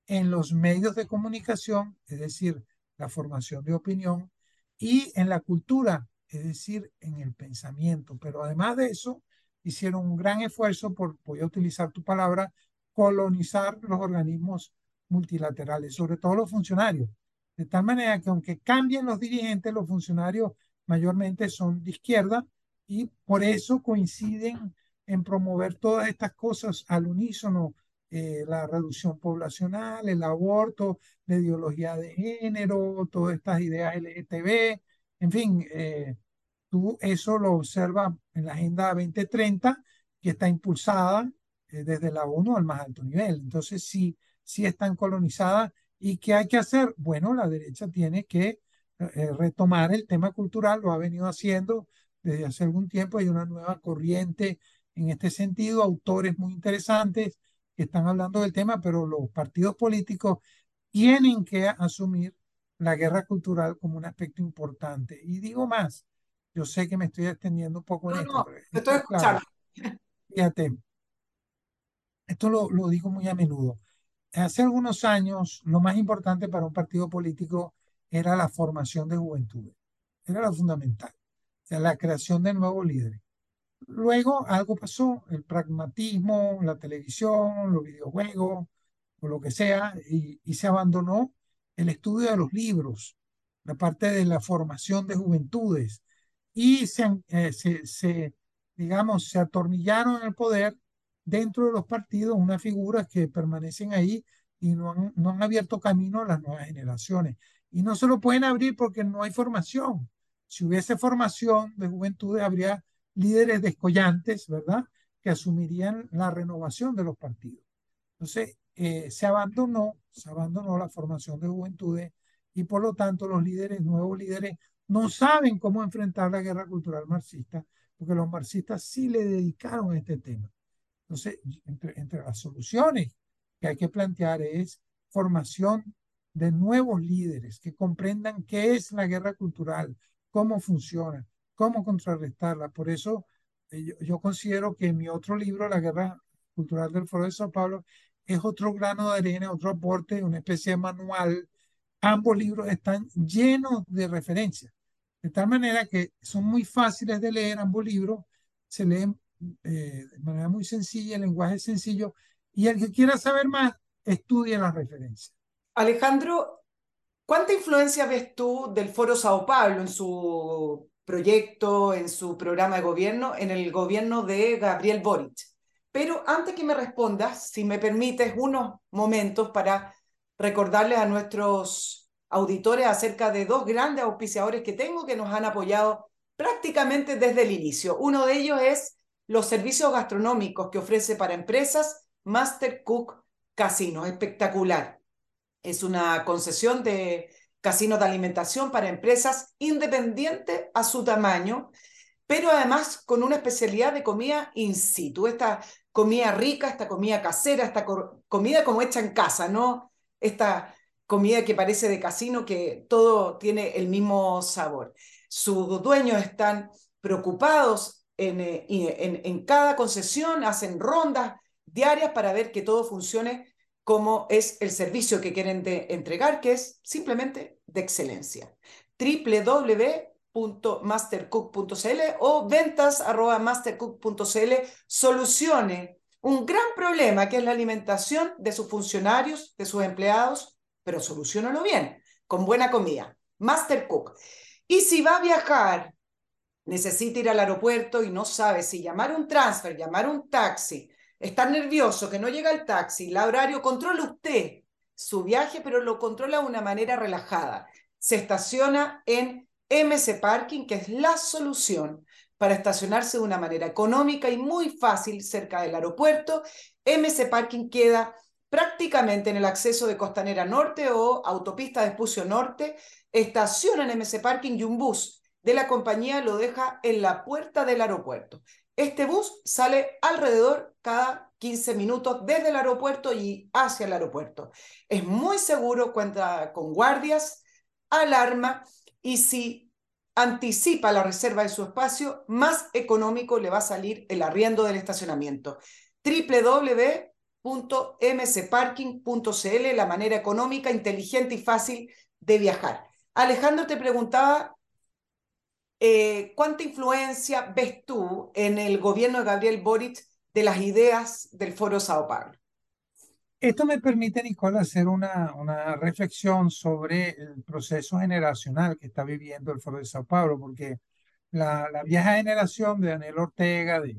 en los medios de comunicación, es decir, la formación de opinión y en la cultura, es decir, en el pensamiento. Pero además de eso, hicieron un gran esfuerzo por, voy a utilizar tu palabra, colonizar los organismos multilaterales, sobre todo los funcionarios. De tal manera que aunque cambien los dirigentes, los funcionarios mayormente son de izquierda y por eso coinciden en promover todas estas cosas al unísono eh, la reducción poblacional, el aborto, la ideología de género, todas estas ideas LGTB, en fin, eh, tú eso lo observas en la Agenda 2030, que está impulsada eh, desde la ONU al más alto nivel. Entonces, sí, sí están colonizadas. ¿Y qué hay que hacer? Bueno, la derecha tiene que retomar el tema cultural, lo ha venido haciendo desde hace algún tiempo, hay una nueva corriente en este sentido, autores muy interesantes que están hablando del tema, pero los partidos políticos tienen que asumir la guerra cultural como un aspecto importante. Y digo más, yo sé que me estoy extendiendo un poco en esto. estoy escuchando. Fíjate, esto lo, lo digo muy a menudo. Hace algunos años, lo más importante para un partido político era la formación de juventud. Era lo fundamental la creación de nuevos líderes. Luego algo pasó, el pragmatismo, la televisión, los videojuegos, o lo que sea, y, se abandonó el estudio de los libros, la parte de la formación de juventudes, y eh, se, se, digamos, se atornillaron en el poder dentro de los partidos unas figuras que permanecen ahí y no han, no han abierto camino a las nuevas generaciones. Y no se lo pueden abrir porque no hay formación si hubiese formación de juventud, habría líderes descollantes, ¿verdad?, que asumirían la renovación de los partidos. Entonces, eh, se abandonó, se abandonó la formación de juventudes y por lo tanto los líderes, nuevos líderes, no saben cómo enfrentar la guerra cultural marxista, porque los marxistas sí le dedicaron a este tema. Entonces, entre, entre las soluciones que hay que plantear es formación de nuevos líderes que comprendan qué es la guerra cultural, cómo funciona, cómo contrarrestarla. Por eso eh, yo, considero que mi otro libro, La Guerra Cultural del Foro de Sao Paulo, es otro grano de arena, otro aporte, una especie de manual. Ambos libros están llenos de referencias, de tal manera que son muy fáciles de leer ambos libros, se leen eh, de manera muy sencilla, el lenguaje es sencillo, y el que quiera saber más, estudie las referencias. Alejandro, ¿Cuánta influencia ves tú del Foro Sao Paulo en su proyecto, en su programa de gobierno, en el gobierno de Gabriel Boric? Pero antes que me respondas, si me permites unos momentos para recordarles a nuestros auditores acerca de dos grandes auspiciadores que tengo que nos han apoyado prácticamente desde el inicio. Uno de ellos es los servicios gastronómicos que ofrece para empresas Master Cook Casino, espectacular es una concesión de casinos de alimentación para empresas independientes a su tamaño, pero además con una especialidad de comida in situ, esta comida rica, esta comida casera, esta comida como hecha en casa, ¿no? Esta comida que parece de casino, que todo tiene el mismo sabor. Sus dueños están preocupados en, eh, en cada concesión, hacen rondas diarias para ver que todo funcione como es el servicio que quieren entregar, que es simplemente de excelencia. www.mastercook.cl o ventas.mastercook.cl solucione un gran problema que es la alimentación de sus funcionarios, de sus empleados, pero solucionalo bien, con buena comida. Mastercook. Y si va a viajar, necesita ir al aeropuerto y no sabe si llamar un transfer, llamar un taxi, está nervioso, que no llega el taxi, la horario, controla usted su viaje, pero lo controla de una manera relajada. Se estaciona en MC Parking, que es la solución para estacionarse de una manera económica y muy fácil cerca del aeropuerto. MC Parking queda prácticamente en el acceso de Costanera Norte o autopista de Espucio Norte. Estaciona en MC Parking y un bus de la compañía lo deja en la puerta del aeropuerto. Este bus sale alrededor cada 15 minutos desde el aeropuerto y hacia el aeropuerto. Es muy seguro, cuenta con guardias, alarma y si anticipa la reserva de su espacio, más económico le va a salir el arriendo del estacionamiento. www.mcparking.cl, la manera económica, inteligente y fácil de viajar. Alejandro te preguntaba eh, ¿cuánta influencia ves tú en el gobierno de Gabriel Boric de las ideas del Foro Sao Paulo? Esto me permite, Nicole, hacer una, una reflexión sobre el proceso generacional que está viviendo el Foro de Sao Paulo, porque la, la vieja generación de Daniel Ortega, de,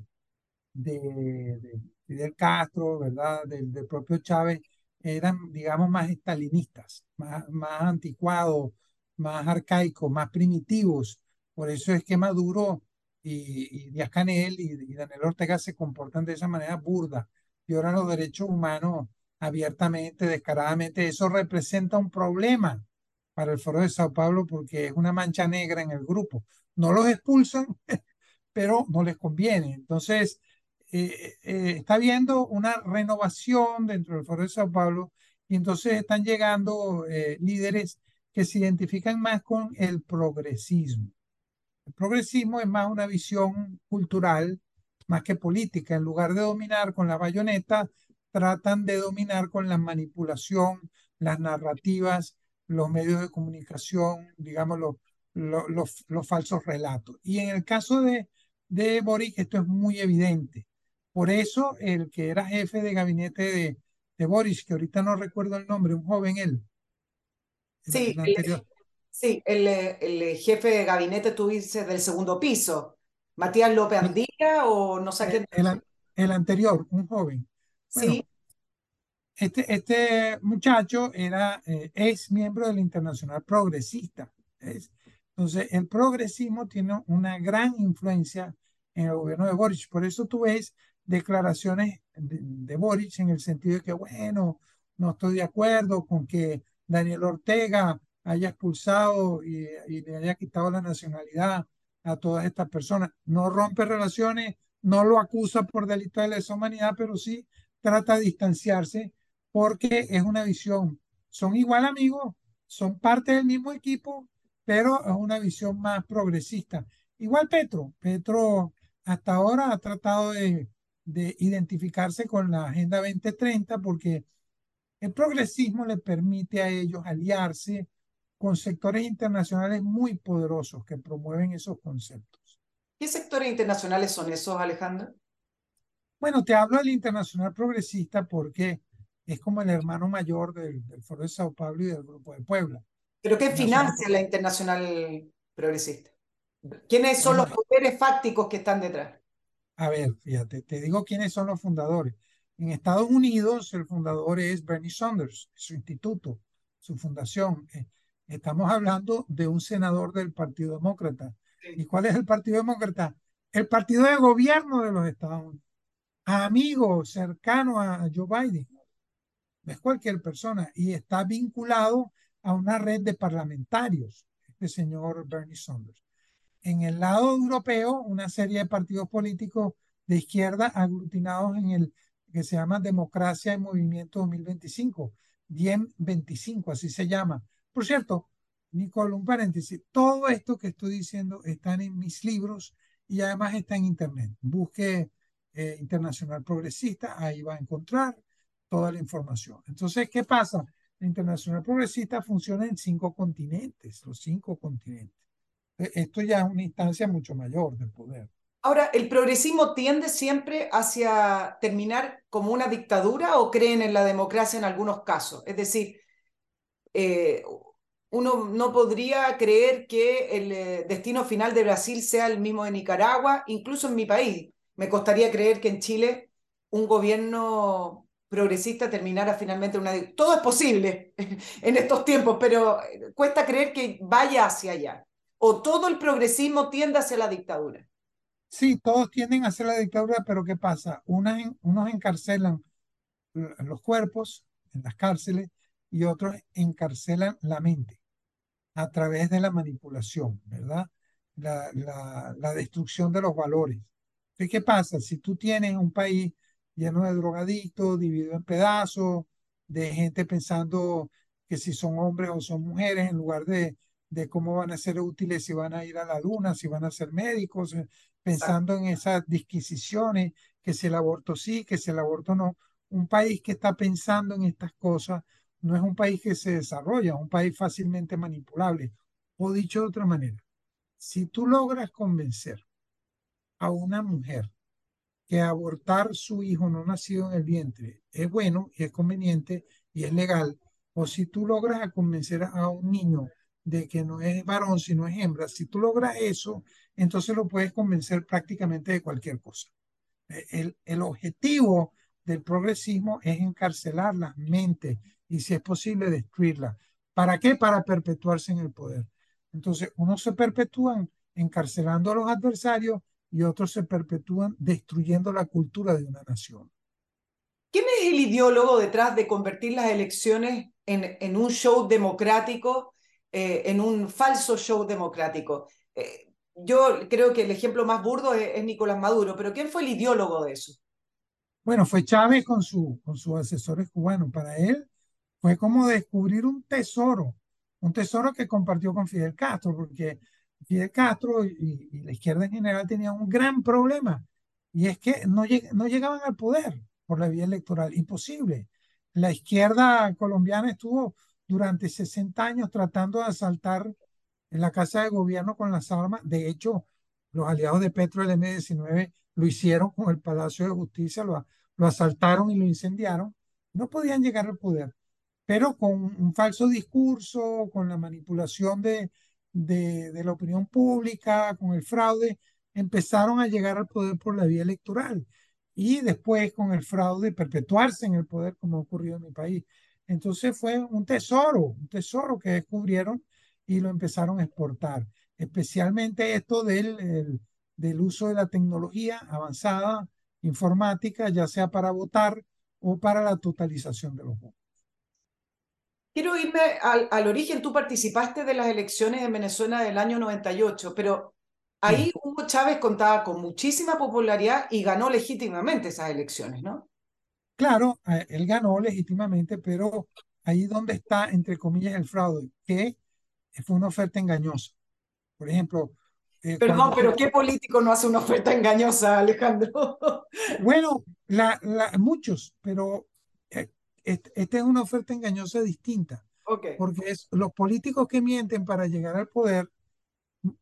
de, Fidel Castro, ¿verdad? Del, del propio Chávez, eran, digamos, más estalinistas, más, más anticuados, más arcaicos, más primitivos. Por eso es que Maduro y, Díaz Canel y, y, Daniel Ortega se comportan de esa manera burda, violan los derechos humanos abiertamente, descaradamente. Eso representa un problema para el Foro de Sao Paulo porque es una mancha negra en el grupo. No los expulsan, [LAUGHS] pero no les conviene. Entonces, eh, eh, está habiendo una renovación dentro del Foro de Sao Paulo y entonces están llegando eh, líderes que se identifican más con el progresismo. El progresismo es más una visión cultural, más que política. En lugar de dominar con la bayoneta, tratan de dominar con la manipulación, las narrativas, los medios de comunicación, digamos, los, los, los falsos relatos. Y en el caso de, de Boric, esto es muy evidente. Por eso, el que era jefe de gabinete de, de Boris, que ahorita no recuerdo el nombre, un joven él. Sí, el, el, sí el, el, jefe de gabinete, tú dices, del segundo piso. Matías López Andía o no sé quién. El, el, anterior, un joven. Bueno, sí. Este, este muchacho era, eh, es miembro del Internacional Progresista. ¿es? Entonces, el progresismo tiene una gran influencia en el gobierno de Boris. Por eso tú ves declaraciones de, de, Boric en el sentido de que, bueno, no estoy de acuerdo con que Daniel Ortega haya expulsado y, y, le haya quitado la nacionalidad a todas estas personas. No rompe relaciones, no lo acusa por delito de lesa humanidad, pero sí trata de distanciarse porque es una visión. Son igual amigos, son parte del mismo equipo, pero es una visión más progresista. Igual Petro, Petro hasta ahora ha tratado de de identificarse con la Agenda 2030 porque el progresismo le permite a ellos aliarse con sectores internacionales muy poderosos que promueven esos conceptos. ¿Qué sectores internacionales son esos, Alejandro? Bueno, te hablo del internacional progresista porque es como el hermano mayor del, del Foro de Sao Paulo y del Grupo de Puebla. ¿Pero qué financia la internacional progresista? ¿Quiénes son los poderes fácticos que están detrás? A ver, fíjate, te digo quiénes son los fundadores. En Estados Unidos, el fundador es Bernie Sanders, su instituto, su fundación. Estamos hablando de un senador del Partido Demócrata. ¿Y cuál es el Partido Demócrata? El partido de gobierno de los Estados Unidos. Amigo cercano a Joe Biden. No es cualquier persona. Y está vinculado a una red de parlamentarios, este señor Bernie Sanders en el lado europeo una serie de partidos políticos de izquierda aglutinados en el que se llama Democracia y Movimiento 2025, 1025, así se llama. Por cierto, Nicole, un paréntesis, todo esto que estoy diciendo está en mis libros y además está en Internet. Busque eh, Internacional Progresista, ahí va a encontrar toda la información. Entonces, ¿qué pasa? La Internacional Progresista funciona en cinco continentes, los cinco continentes. E, esto ya es una instancia mucho mayor del poder. Ahora, ¿el progresismo tiende siempre hacia terminar como una dictadura o creen en la democracia en algunos casos? Es decir, eh, uno no podría creer que el eh, destino final de Brasil sea el mismo de Nicaragua, incluso en mi país. Me costaría creer que en Chile un gobierno progresista terminara finalmente una... Todo es posible [LAUGHS] en estos tiempos, pero eh, cuesta creer que vaya hacia allá o todo el progresismo tiende hacia la dictadura? Sí, todos tienden hacia la dictadura, pero ¿qué pasa? Unos, unos encarcelan los cuerpos en las cárceles y otros encarcelan la mente a través de la manipulación, ¿verdad? La, la, la destrucción de los valores. ¿Qué pasa? Si tú tienes un país lleno de drogadictos, dividido en pedazos, de gente pensando que si son hombres o son mujeres, en lugar de de cómo van a ser útiles si van a ir a la luna, si van a ser médicos, eh, pensando en esas disquisiciones, que si el aborto sí, que si el aborto no. Un país que está pensando en estas cosas no es un país que se desarrolla, es un país fácilmente manipulable. O dicho de otra manera, si tú logras convencer a una mujer que abortar su hijo no nacido en el vientre es bueno y es conveniente y es legal, o si tú logras convencer a un niño de que no es varón, sino es hembra, si tú logras eso, entonces lo puedes convencer prácticamente de cualquier cosa. E, el objetivo del progresismo es encarcelar las mentes y si es posible destruirlas. ¿Para qué? Para perpetuarse en el poder. Entonces, unos se perpetúan encarcelando a los adversarios y otros se perpetúan destruyendo la cultura de una nación. ¿Quién es el ideólogo detrás de convertir las elecciones en, un show democrático, eh, en un falso show democrático? Eh, yo creo que el ejemplo más burdo es, Nicolás Maduro, pero ¿quién fue el ideólogo de eso? Bueno, fue Chávez con, su, con sus asesores cubanos. Para él fue como descubrir un tesoro, un tesoro que compartió con Fidel Castro, porque Fidel Castro y, la izquierda en general tenían un gran problema, y es que no, no llegaban al poder por la vía electoral. Imposible. La izquierda colombiana estuvo durante 60 años tratando de asaltar en la Casa de Gobierno con las armas. De hecho, los aliados de Petro del M-19 lo hicieron con el Palacio de Justicia, lo, asaltaron y lo incendiaron. No podían llegar al poder, pero con un falso discurso, con la manipulación de, de, de la opinión pública, con el fraude, empezaron a llegar al poder por la vía electoral y después con el fraude perpetuarse en el poder como ha ocurrido en mi país. Entonces fue un tesoro, un tesoro que descubrieron y lo empezaron a exportar, especialmente esto del, del uso de la tecnología avanzada, informática, ya sea para votar o para la totalización de los votos. Quiero irme al, al, origen. Tú participaste de las elecciones en Venezuela del año 98, pero Ahí Hugo Chávez contaba con muchísima popularidad y ganó legítimamente esas elecciones, ¿no? Claro, eh, él ganó legítimamente, pero ahí donde está, entre comillas, el fraude, que fue una oferta engañosa. Por ejemplo... Eh, Perdón, pero ¿qué político no hace una oferta engañosa, Alejandro? [LAUGHS] Bueno, la, la, muchos, pero eh, esta es una oferta engañosa distinta. Okay. Porque es los políticos que mienten para llegar al poder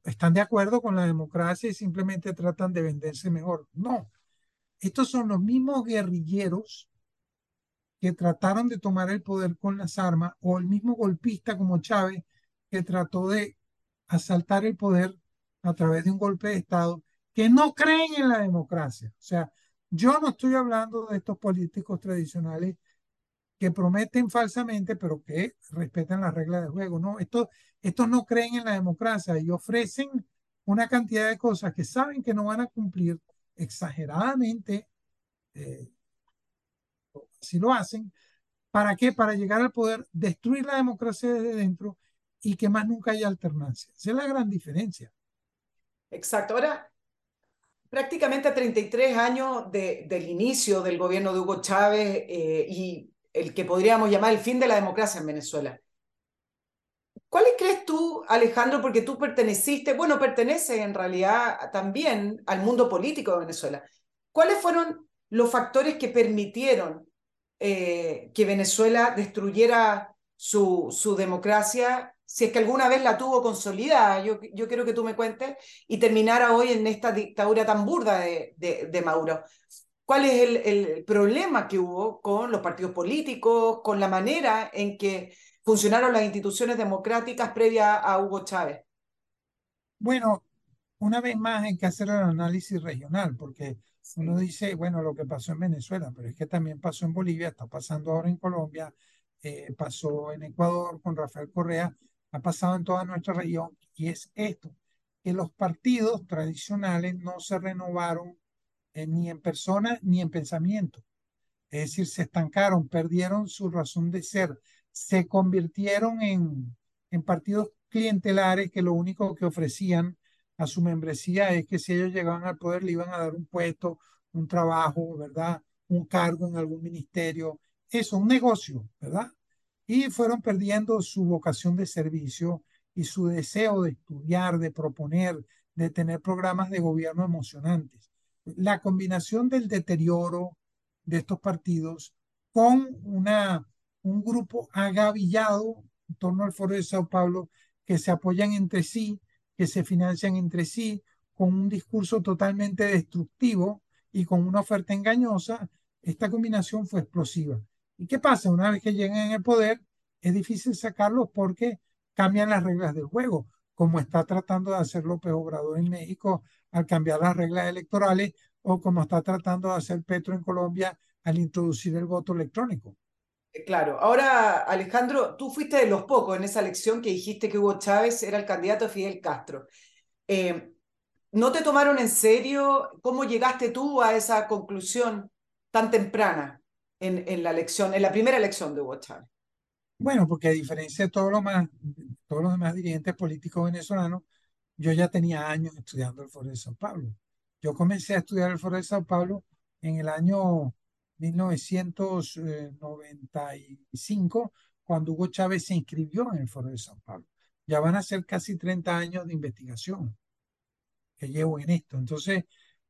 están de acuerdo con la democracia y simplemente tratan de venderse mejor. No, estos son los mismos guerrilleros que trataron de tomar el poder con las armas o el mismo golpista como Chávez que trató de asaltar el poder a través de un golpe de Estado, que no creen en la democracia. O sea, yo no estoy hablando de estos políticos tradicionales que prometen falsamente, pero que respetan las reglas del juego. No, estos, estos no creen en la democracia y ofrecen una cantidad de cosas que saben que no van a cumplir exageradamente, eh, si lo hacen, ¿para qué? Para llegar al poder, destruir la democracia desde dentro y que más nunca haya alternancia. Esa es la gran diferencia. Exacto. Ahora, prácticamente a 33 años de, del inicio del gobierno de Hugo Chávez eh, y el que podríamos llamar el fin de la democracia en Venezuela. ¿Cuáles crees tú, Alejandro, porque tú perteneciste, bueno, perteneces en realidad también al mundo político de Venezuela? ¿Cuáles fueron los factores que permitieron eh, que Venezuela destruyera su, su, democracia, si es que alguna vez la tuvo consolidada, yo, yo quiero que tú me cuentes, y terminara hoy en esta dictadura tan burda de, de, de Mauro? cuál es el, el, problema que hubo con los partidos políticos, con la manera en que funcionaron las instituciones democráticas previa a Hugo Chávez. Bueno, una vez más hay que hacer el análisis regional, porque uno dice, bueno, lo que pasó en Venezuela, pero es que también pasó en Bolivia, está pasando ahora en Colombia, eh, pasó en Ecuador con Rafael Correa, ha pasado en toda nuestra región, y es esto, que los partidos tradicionales no se renovaron eh, ni en persona ni en pensamiento. Es decir, se estancaron, perdieron su razón de ser, se convirtieron en, en partidos clientelares que lo único que ofrecían a su membresía es que si ellos llegaban al poder le iban a dar un puesto, un trabajo, ¿verdad? Un cargo en algún ministerio, eso, un negocio, ¿verdad? Y fueron perdiendo su vocación de servicio y su deseo de estudiar, de proponer, de tener programas de gobierno emocionantes la combinación del deterioro de estos partidos con una, un grupo agavillado en torno al Foro de Sao Paulo que se apoyan entre sí, que se financian entre sí, con un discurso totalmente destructivo y con una oferta engañosa, esta combinación fue explosiva. ¿Y qué pasa? Una vez que llegan en el poder, es difícil sacarlos porque cambian las reglas del juego, como está tratando de hacer López Obrador en México al cambiar las reglas electorales o como está tratando de hacer Petro en Colombia al introducir el voto electrónico. Eh, claro, ahora Alejandro, tú fuiste de los pocos en esa elección que dijiste que Hugo Chávez era el candidato de Fidel Castro. Eh, ¿No te tomaron en serio? ¿Cómo llegaste tú a esa conclusión tan temprana en, en la elección, en la primera elección de Hugo Chávez? Bueno, porque a diferencia de todos los, más, todos los demás dirigentes políticos venezolanos, yo ya tenía años estudiando el Foro de Sao Paulo. Yo comencé a estudiar el Foro de Sao Paulo en el año 1995, cuando Hugo Chávez se inscribió en el Foro de Sao Paulo. Ya van a ser casi 30 años de investigación que llevo en esto. Entonces,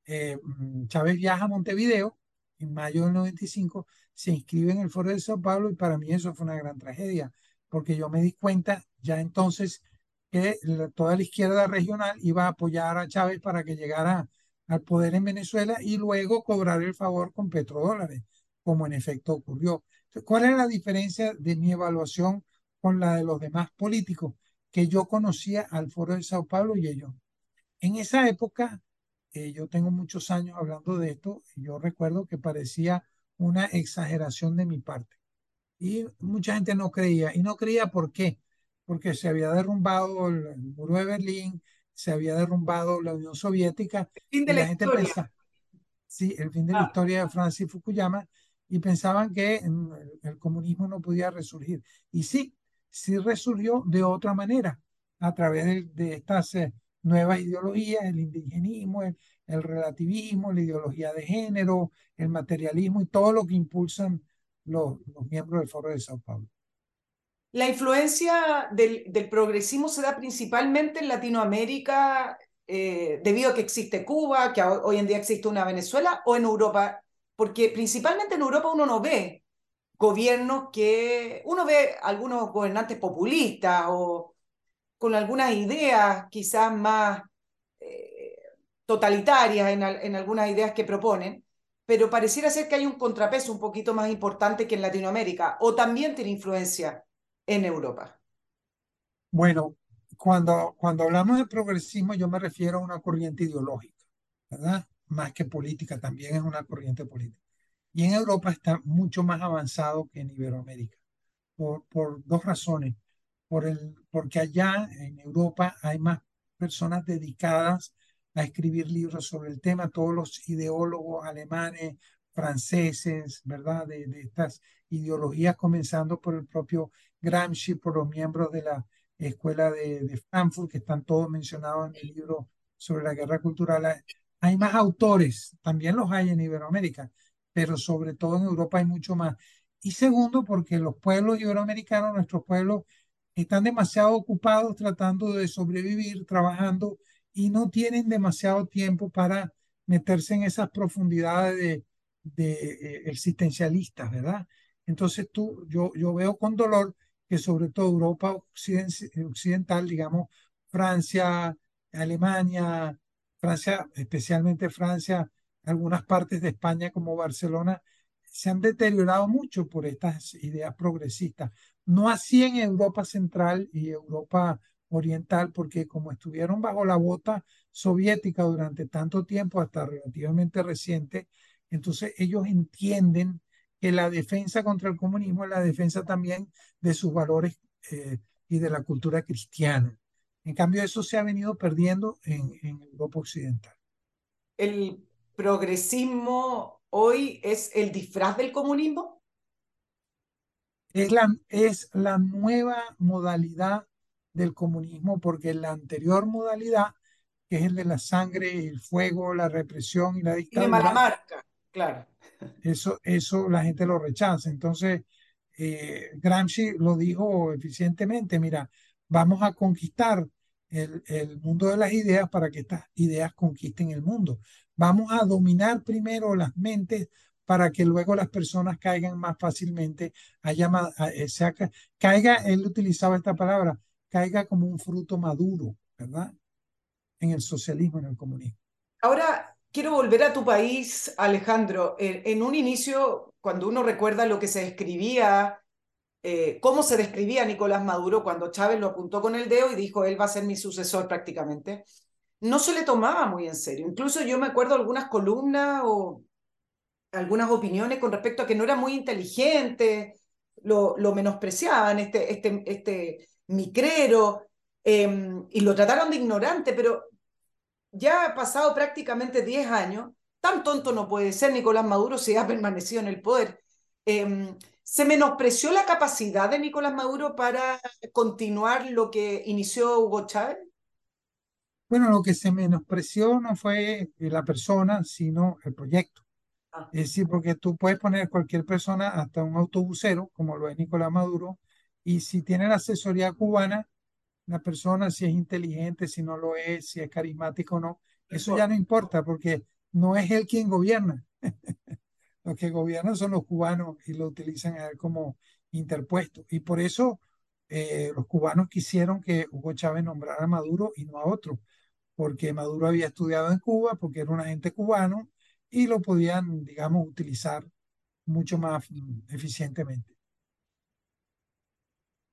eh, mm, Chávez viaja a Montevideo en mayo del 95, se inscribe en el Foro de Sao Paulo y para mí eso fue una gran tragedia, porque yo me di cuenta ya entonces que toda la izquierda regional iba a apoyar a Chávez para que llegara al poder en Venezuela y luego cobrar el favor con petrodólares, como en efecto ocurrió. ¿Cuál es la diferencia de mi evaluación con la de los demás políticos? Que yo conocía al Foro de Sao Paulo y ellos. En esa época, eh, yo tengo muchos años hablando de esto, y yo recuerdo que parecía una exageración de mi parte. Y mucha gente no creía. ¿Y no creía por qué? Porque se había derrumbado el, muro de Berlín, se había derrumbado la Unión Soviética. fin de y la, gente pensaba, sí, el fin de la Ah. historia de Francis Fukuyama, y pensaban que mm, el, el comunismo no podía resurgir. Y sí, sí resurgió de otra manera, a través de, de estas eh, nuevas ideologías, el indigenismo, el, el relativismo, la ideología de género, el materialismo y todo lo que impulsan los, los miembros del Foro de Sao Paulo. La influencia del, del progresismo se da principalmente en Latinoamérica eh, debido a que existe Cuba, que ho- hoy en día existe una Venezuela, o en Europa, porque principalmente en Europa uno no ve gobiernos que, uno ve algunos gobernantes populistas o con algunas ideas quizás más eh, totalitarias en, al- en algunas ideas que proponen, pero pareciera ser que hay un contrapeso un poquito más importante que en Latinoamérica, o también tiene influencia en Europa. Bueno, cuando, cuando hablamos de progresismo, yo me refiero a una corriente ideológica, ¿verdad? Más que política, también es una corriente política. Y en Europa está mucho más avanzado que en Iberoamérica, por, por dos razones. Por el, porque allá en Europa hay más personas dedicadas a escribir libros sobre el tema, todos los ideólogos alemanes, franceses, ¿verdad? De, de estas ideologías, comenzando por el propio Gramsci, por los miembros de la Escuela de, de Frankfurt, que están todos mencionados en el libro sobre la guerra cultural. Hay más autores, también los hay en Iberoamérica, pero sobre todo en Europa hay mucho más. Y segundo, porque los pueblos iberoamericanos, nuestros pueblos, están demasiado ocupados tratando de sobrevivir, trabajando, y no tienen demasiado tiempo para meterse en esas profundidades de, de eh, existencialistas, ¿verdad? Entonces tú, yo, yo veo con dolor que sobre todo Europa occidental, digamos, Francia, Alemania, Francia, especialmente Francia, algunas partes de España como Barcelona, se han deteriorado mucho por estas ideas progresistas. No así en Europa Central y Europa Oriental, porque como estuvieron bajo la bota soviética durante tanto tiempo, hasta relativamente reciente, entonces ellos entienden que la defensa contra el comunismo es la defensa también de sus valores eh, y de la cultura cristiana. En cambio, eso se ha venido perdiendo en, en Europa Occidental. ¿El progresismo hoy es el disfraz del comunismo? Es la, es la nueva modalidad del comunismo porque la anterior modalidad, que es el de la sangre, el fuego, la represión y la Tiene mala dictadura, marca, claro. eso, eso la gente lo rechaza. Entonces, eh, Gramsci lo dijo eficientemente, mira, vamos a conquistar el, mundo de las ideas para que estas ideas conquisten el mundo. Vamos a dominar primero las mentes para que luego las personas caigan más fácilmente, haya, eh, sea ca- caiga, él utilizaba esta palabra, caiga como un fruto maduro, ¿verdad? En el socialismo, en el comunismo. Ahora quiero volver a tu país, Alejandro. En, un inicio, cuando uno recuerda lo que se describía, eh, cómo se describía Nicolás Maduro cuando Chávez lo apuntó con el dedo y dijo, él va a ser mi sucesor prácticamente, no se le tomaba muy en serio. Incluso yo me acuerdo algunas columnas o algunas opiniones con respecto a que no era muy inteligente, lo, lo menospreciaban, este, este, este micrero, eh, y lo trataron de ignorante, pero ya ha pasado prácticamente 10 años, tan tonto no puede ser Nicolás Maduro si ha permanecido en el poder. Eh, ¿Se menospreció la capacidad de Nicolás Maduro para continuar lo que inició Hugo Chávez? Bueno, lo que se menospreció no fue la persona, sino el proyecto. Ah. Es decir, porque tú puedes poner cualquier persona, hasta un autobusero, como lo es Nicolás Maduro, y si tiene la asesoría cubana, la persona si es inteligente, si no lo es, si es carismático o no, eso ya no importa, porque no es él quien gobierna. [LAUGHS] los que gobiernan son los cubanos y lo utilizan como interpuesto. Y por eso eh, los cubanos quisieron que Hugo Chávez nombrara a Maduro y no a otro, porque Maduro había estudiado en Cuba, porque era un agente cubano y lo podían, digamos, utilizar mucho más eficientemente.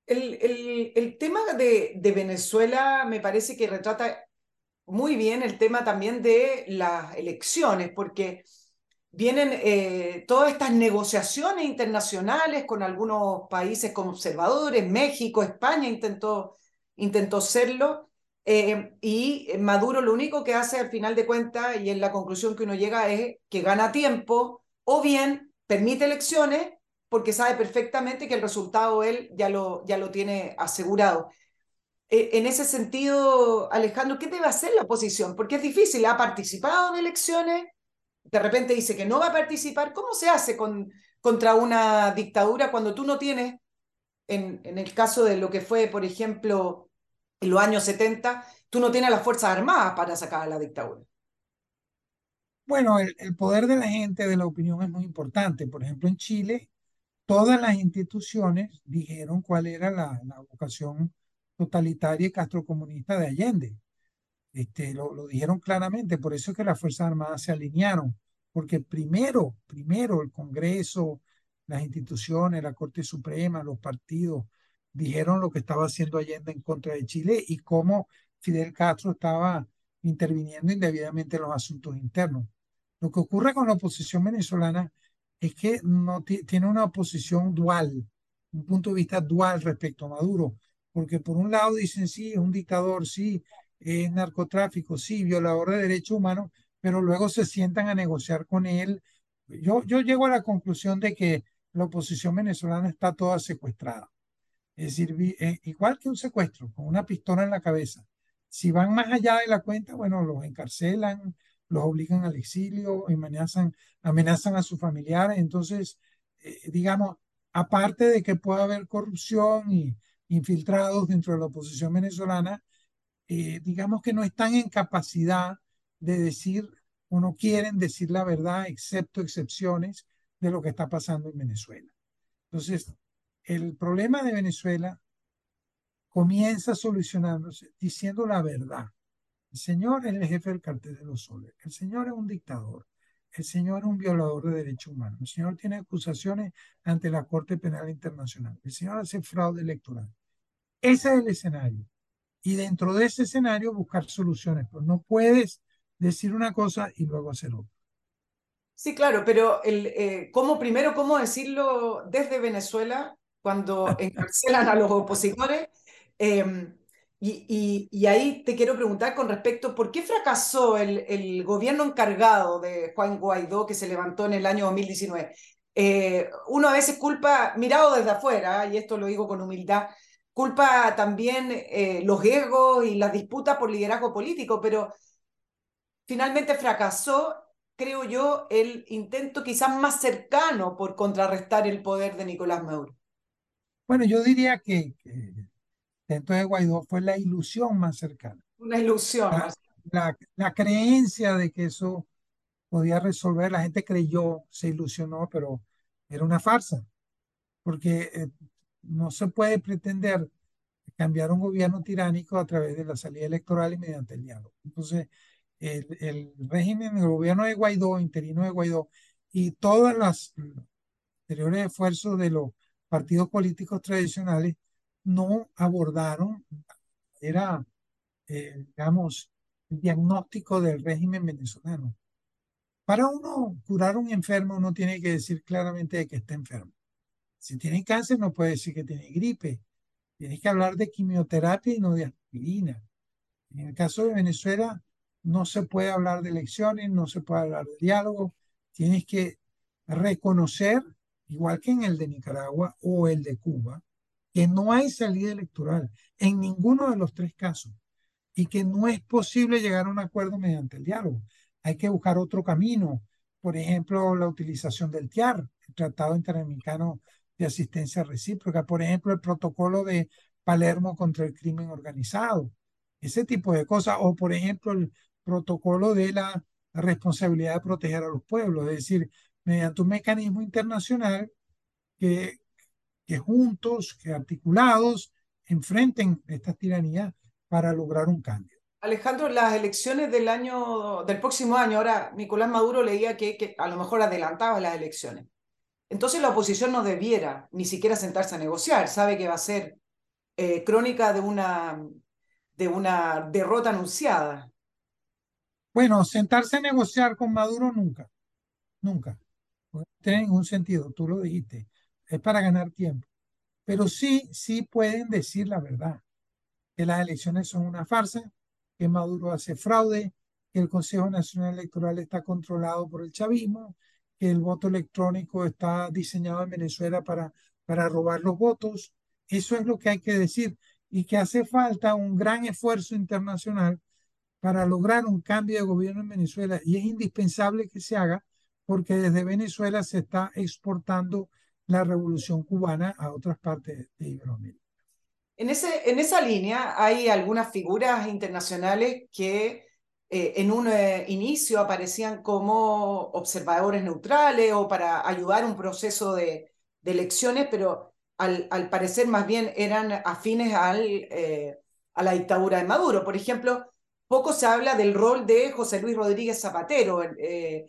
El, el, el tema de, de, Venezuela me parece que retrata muy bien el tema también de las elecciones, porque vienen eh, todas estas negociaciones internacionales con algunos países conservadores, México, España intentó, intentó serlo, eh, y Maduro lo único que hace al final de cuentas, y en la conclusión que uno llega, es que gana tiempo, o bien permite elecciones porque sabe perfectamente que el resultado él ya lo, ya lo tiene asegurado. Eh, en ese sentido, Alejandro, ¿qué debe hacer la oposición? Porque es difícil, ha participado en elecciones, de repente dice que no va a participar. ¿Cómo se hace con, contra una dictadura cuando tú no tienes, en, en el caso de lo que fue, por ejemplo, en los años 70, tú no tienes las Fuerzas Armadas para sacar a la dictadura? Bueno, el, poder de la gente, de la opinión es muy importante. Por ejemplo, en Chile, todas las instituciones dijeron cuál era la, la vocación totalitaria y castrocomunista de Allende. Este, lo, dijeron claramente, por eso es que las Fuerzas Armadas se alinearon, porque primero, primero el Congreso, las instituciones, la Corte Suprema, los partidos, dijeron lo que estaba haciendo Allende en contra de Chile y cómo Fidel Castro estaba interviniendo indebidamente en los asuntos internos. Lo que ocurre con la oposición venezolana es que no tiene una oposición dual, un punto de vista dual respecto a Maduro, porque por un lado dicen sí, es un dictador, sí, es narcotráfico, sí, violador de derechos humanos, pero luego se sientan a negociar con él. Yo, yo llego a la conclusión de que la oposición venezolana está toda secuestrada. Es decir, eh, igual que un secuestro, con una pistola en la cabeza. Si van más allá de la cuenta, bueno, los encarcelan, los obligan al exilio, amenazan, amenazan a sus familiares. Entonces, eh, digamos, aparte de que pueda haber corrupción y infiltrados dentro de la oposición venezolana, eh, digamos que no están en capacidad de decir o no quieren decir la verdad, excepto excepciones de lo que está pasando en Venezuela. Entonces, el problema de Venezuela comienza solucionándose diciendo la verdad. El señor es el jefe del cartel de los soles. El señor es un dictador. El señor es un violador de derechos humanos. El señor tiene acusaciones ante la Corte Penal Internacional. El señor hace fraude electoral. Ese es el escenario. Y dentro de ese escenario buscar soluciones. Pues no puedes decir una cosa y luego hacer otra. Sí, claro, pero el, eh, ¿cómo, primero, ¿cómo decirlo desde Venezuela cuando [LAUGHS] encarcelan a los opositores? Eh, y, y, ahí te quiero preguntar con respecto, ¿por qué fracasó el, el, gobierno encargado de Juan Guaidó que se levantó en el año 2019? Eh, uno a veces culpa, mirado desde afuera, y esto lo digo con humildad, culpa también eh, los egos y las disputas por liderazgo político, pero finalmente fracasó, creo yo, el intento quizás más cercano por contrarrestar el poder de Nicolás Maduro. Bueno, yo diría que, que dentro de Guaidó fue la ilusión más cercana. Una ilusión. La, la, la, creencia de que eso podía resolver, la gente creyó, se ilusionó, pero era una farsa, porque eh, no se puede pretender cambiar un gobierno tiránico a través de la salida electoral y mediante el diálogo. Entonces, el, régimen, el gobierno de Guaidó, interino de Guaidó, y todos los anteriores esfuerzos de los partidos políticos tradicionales no abordaron, era, eh, digamos, el diagnóstico del régimen venezolano. Para uno curar un enfermo, uno tiene que decir claramente de que está enfermo. Si tiene cáncer, no puede decir que tiene gripe. Tienes que hablar de quimioterapia y no de aspirina. En el caso de Venezuela, no se puede hablar de elecciones, no se puede hablar de diálogo. Tienes que reconocer, igual que en el de Nicaragua o el de Cuba, que no hay salida electoral en ninguno de los tres casos y que no es posible llegar a un acuerdo mediante el diálogo. Hay que buscar otro camino, por ejemplo, la utilización del TIAR, el Tratado Interamericano de Asistencia Recíproca, por ejemplo, el protocolo de Palermo contra el crimen organizado, ese tipo de cosas, o por ejemplo, el protocolo de la responsabilidad de proteger a los pueblos, es decir, mediante un mecanismo internacional que, que juntos, que articulados, enfrenten estas tiranías para lograr un cambio. Alejandro, las elecciones del año, del próximo año, ahora Nicolás Maduro leía que, que a lo mejor adelantaba las elecciones. Entonces la oposición no debiera ni siquiera sentarse a negociar, sabe que va a ser eh, crónica de una, de una derrota anunciada. Bueno, sentarse a negociar con Maduro nunca, nunca. Tiene ningún sentido, tú lo dijiste, es para ganar tiempo. Pero sí, sí pueden decir la verdad, que las elecciones son una farsa, que Maduro hace fraude, que el Consejo Nacional Electoral está controlado por el chavismo, que el voto electrónico está diseñado en Venezuela para, para robar los votos. Eso es lo que hay que decir y que hace falta un gran esfuerzo internacional para lograr un cambio de gobierno en Venezuela y es indispensable que se haga porque desde Venezuela se está exportando la revolución cubana a otras partes de Iberoamérica. En, ese, en esa línea hay algunas figuras internacionales que eh, en un eh, inicio aparecían como observadores neutrales o para ayudar un proceso de, elecciones, pero al, al, parecer más bien eran afines al, eh, a la dictadura de Maduro. Por ejemplo, poco se habla del rol de José Luis Rodríguez Zapatero. Eh,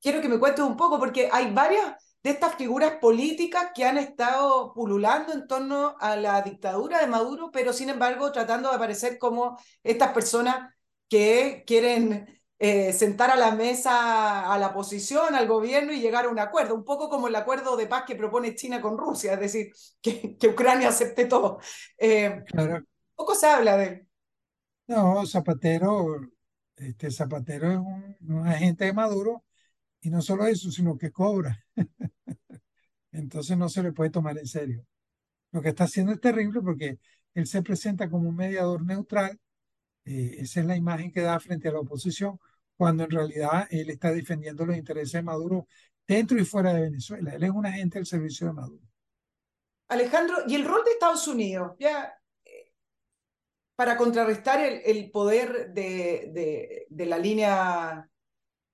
quiero que me cuentes un poco, porque hay varias de estas figuras políticas que han estado pululando en torno a la dictadura de Maduro, pero sin embargo tratando de aparecer como estas personas que quieren eh, sentar a la mesa a la oposición, al gobierno y llegar a un acuerdo, un poco como el acuerdo de paz que propone China con Rusia, es decir, [LAUGHS] que, que Ucrania acepte todo. Eh, claro. Poco se habla de no, Zapatero, este Zapatero es un, agente de Maduro y no solo eso, sino que cobra. [LAUGHS] Entonces no se le puede tomar en serio. Lo que está haciendo es terrible porque él se presenta como un mediador neutral. Eh, esa es la imagen que da frente a la oposición, cuando en realidad él está defendiendo los intereses de Maduro dentro y fuera de Venezuela. Él es un agente del servicio de Maduro. Alejandro, ¿y el rol de Estados Unidos? Ya para contrarrestar el, el poder de, de, de, la línea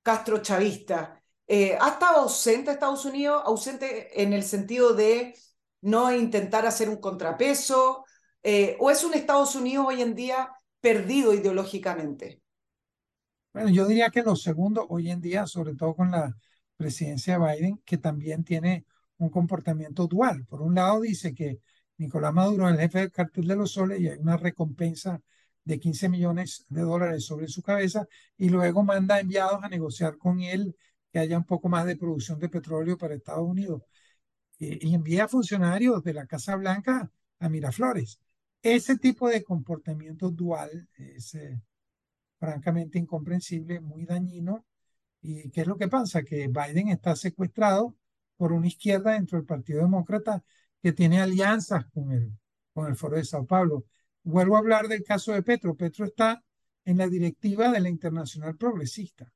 Castro-Chavista. Eh, ¿Ha estado ausente Estados Unidos? ¿Ausente en el sentido de no intentar hacer un contrapeso? Eh, ¿O es un Estados Unidos hoy en día perdido ideológicamente? Bueno, yo diría que lo segundo hoy en día, sobre todo con la presidencia de Biden, que también tiene un comportamiento dual. Por un lado dice que Nicolás Maduro es el jefe del cartel de los soles y hay una recompensa de 15 millones de dólares sobre su cabeza y luego manda enviados a negociar con él que haya un poco más de producción de petróleo para Estados Unidos y envía funcionarios de la Casa Blanca a Miraflores. Ese tipo de comportamiento dual es eh, francamente incomprensible, muy dañino. ¿Y qué es lo que pasa? Que Biden está secuestrado por una izquierda dentro del Partido Demócrata que tiene alianzas con el, con el Foro de Sao Paulo. Vuelvo a hablar del caso de Petro. Petro está en la directiva de la Internacional Progresista,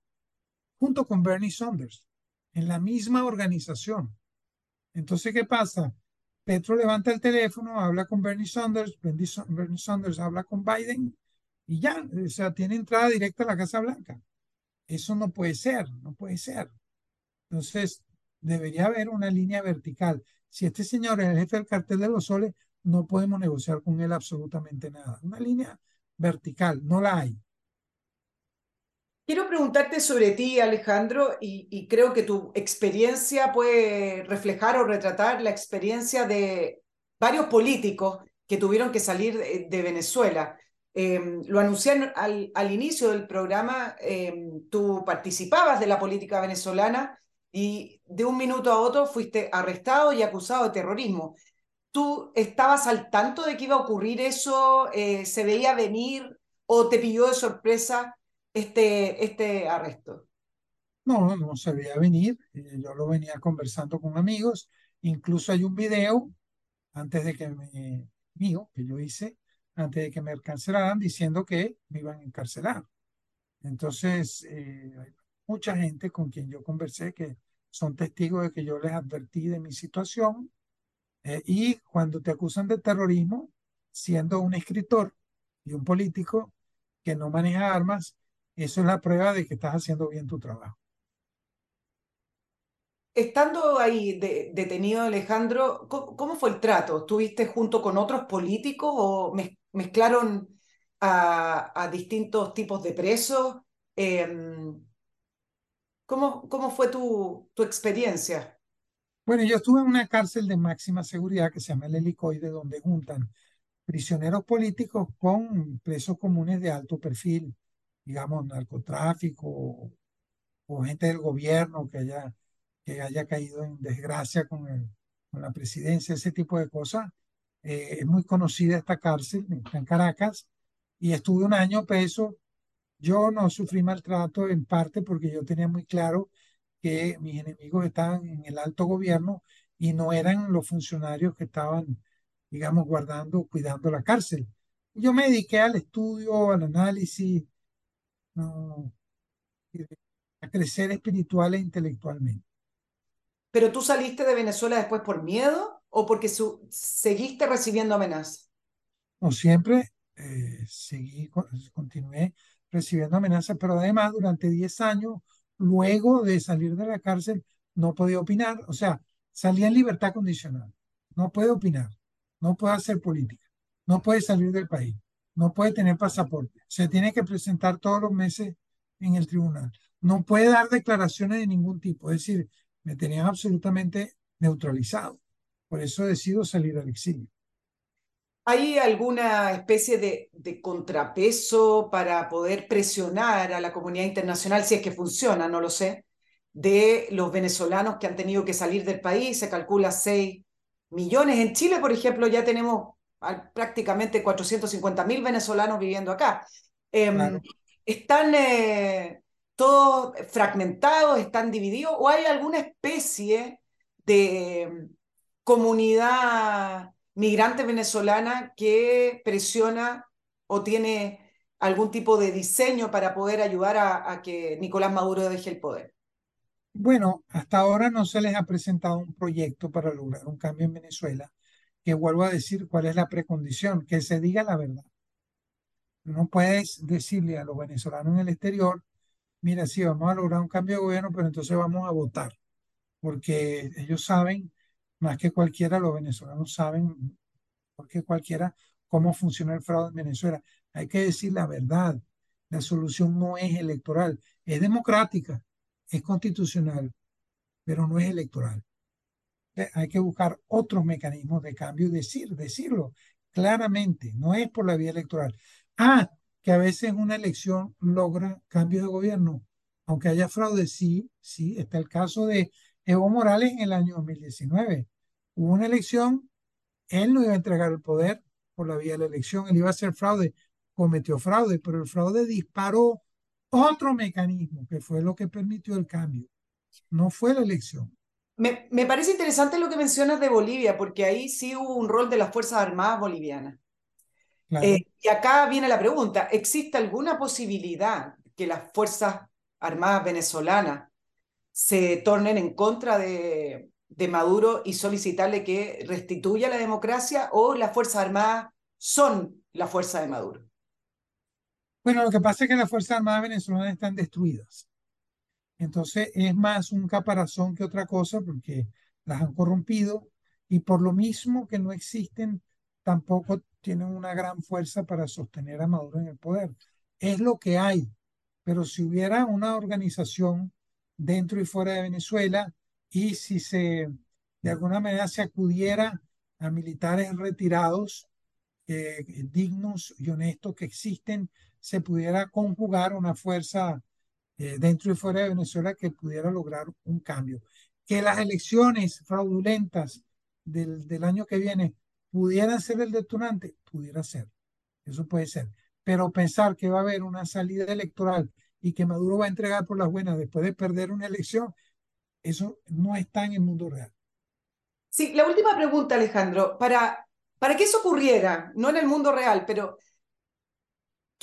junto con Bernie Sanders, en la misma organización. Entonces, ¿qué pasa? Petro levanta el teléfono, habla con Bernie Sanders, Bernie Sanders habla con Biden y ya, o sea, tiene entrada directa a la Casa Blanca. Eso no puede ser, no puede ser. Entonces, debería haber una línea vertical si este señor es el jefe del cartel de los soles, no podemos negociar con él absolutamente nada. Una línea vertical, no la hay. Quiero preguntarte sobre ti, Alejandro, y, creo que tu experiencia puede reflejar o retratar la experiencia de varios políticos que tuvieron que salir de, Venezuela. Em, lo anuncié al, al, inicio del programa, em, tú participabas de la política venezolana y de un minuto a otro fuiste arrestado y acusado de terrorismo. ¿Tú estabas al tanto de que iba a ocurrir eso? Eh, ¿Se veía venir o te pilló de sorpresa este, este arresto? No, no se veía venir. Eh, yo lo venía conversando con amigos. Incluso hay un video antes de que me, mío, que yo hice, antes de que me encarcelaran, diciendo que me iban a encarcelar. Entonces, eh, hay mucha gente con quien yo conversé que son testigos de que yo les advertí de mi situación. Eh, y cuando te acusan de terrorismo, siendo un escritor y un político que no maneja armas, eso es la prueba de que estás haciendo bien tu trabajo. Estando ahí detenido Alejandro, ¿cómo, fue el trato? ¿Estuviste junto con otros políticos o mezclaron a, distintos tipos de presos? Em, ¿cómo, ¿Cómo fue tu, tu experiencia? Bueno, yo estuve en una cárcel de máxima seguridad que se llama el Helicoide, donde juntan prisioneros políticos con presos comunes de alto perfil, digamos, narcotráfico o gente del gobierno que haya que haya caído en desgracia con, el, con la presidencia, ese tipo de cosas. Eh, es muy conocida esta cárcel, en Caracas, y estuve un año preso. Yo no sufrí maltrato en parte porque yo tenía muy claro que mis enemigos estaban en el alto gobierno y no eran los funcionarios que estaban, digamos, guardando, cuidando la cárcel. Yo me dediqué al estudio, al análisis, no, a crecer espiritual e intelectualmente. ¿Pero tú saliste de Venezuela después por miedo o porque seguiste recibiendo amenazas? No, siempre eh, seguí, continué recibiendo amenazas, pero además durante 10 años, luego de salir de la cárcel, no podía opinar. O sea, salía en libertad condicional. No puede opinar, no puede hacer política, no puede salir del país, no puede tener pasaporte. Se tiene que presentar todos los meses en el tribunal. No puede dar declaraciones de ningún tipo. Es decir, me tenían absolutamente neutralizado. Por eso decido salir al exilio. ¿Hay alguna especie de, contrapeso para poder presionar a la comunidad internacional, si es que funciona, no lo sé, de los venezolanos que han tenido que salir del país? Se calcula 6 millones. En Chile, por ejemplo, ya tenemos prácticamente 450 mil venezolanos viviendo acá. Em, ¿Están eh, todos fragmentados, están divididos, o hay alguna especie de comunidad migrante venezolana que presiona o tiene algún tipo de diseño para poder ayudar a, que Nicolás Maduro deje el poder? Bueno, hasta ahora no se les ha presentado un proyecto para lograr un cambio en Venezuela, que vuelvo a decir cuál es la precondición, que se diga la verdad. No puedes decirle a los venezolanos en el exterior, mira, sí, vamos a lograr un cambio de gobierno, pero entonces vamos a votar, porque ellos saben, más que cualquiera, los venezolanos saben, porque cualquiera, cómo funciona el fraude en Venezuela. Hay que decir la verdad, la solución no es electoral, es democrática, es constitucional, pero no es electoral. Hay que buscar otros mecanismos de cambio y decir, decirlo claramente, no es por la vía electoral. Ah, que a veces una elección logra cambios de gobierno, aunque haya fraude, sí, sí, está el caso de Evo Morales en el año 2019. Hubo una elección, él no iba a entregar el poder por la vía de la elección, él iba a hacer fraude, cometió fraude, pero el fraude disparó otro mecanismo que fue lo que permitió el cambio. No fue la elección. Me, me parece interesante lo que mencionas de Bolivia, porque ahí sí hubo un rol de las Fuerzas Armadas bolivianas. Eh, y acá viene la pregunta, ¿existe alguna posibilidad que las Fuerzas Armadas venezolanas se tornen en contra de, de Maduro y solicitarle que restituya la democracia o las Fuerzas Armadas son la fuerza de Maduro? Bueno, lo que pasa es que las Fuerzas Armadas venezolanas están destruidas. Entonces es más un caparazón que otra cosa porque las han corrompido y por lo mismo que no existen, tampoco tienen una gran fuerza para sostener a Maduro en el poder. Es lo que hay, pero si hubiera una organización dentro y fuera de Venezuela y si se de alguna manera se acudiera a militares retirados dignos y honestos que existen, se pudiera conjugar una fuerza dentro y fuera de Venezuela que pudiera lograr un cambio. Que las elecciones fraudulentas del, del año que viene pudieran ser el detonante, pudiera ser. Eso puede ser. Pero pensar que va a haber una salida electoral y que Maduro va a entregar por las buenas después de perder una elección, eso no está en el mundo real. Sí, la última pregunta, Alejandro. Para, para que eso ocurriera, no en el mundo real, pero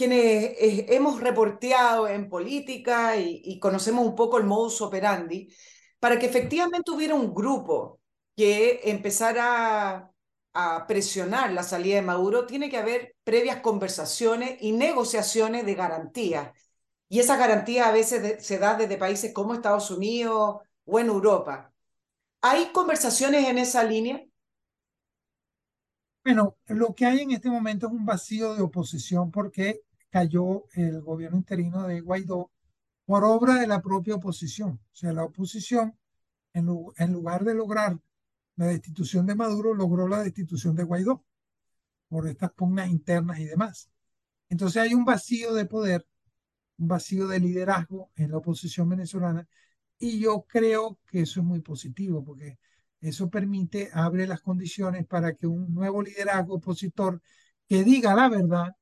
quienes eh, hemos reporteado en política y, y, conocemos un poco el modus operandi, para que efectivamente hubiera un grupo que empezara a presionar la salida de Maduro, tiene que haber previas conversaciones y negociaciones de garantía. Y esa garantía a veces se da desde países como Estados Unidos o en Europa. ¿Hay conversaciones en esa línea? Bueno, lo que hay en este momento es un vacío de oposición porque cayó el gobierno interino de Guaidó por obra de la propia oposición. O sea, la oposición, en, lugar de lograr la destitución de Maduro logró la destitución de Guaidó por estas pugnas internas y demás. Entonces hay un vacío de poder, un vacío de liderazgo en la oposición venezolana y yo creo que eso es muy positivo porque eso permite, abre las condiciones para que un nuevo liderazgo opositor que diga la verdad,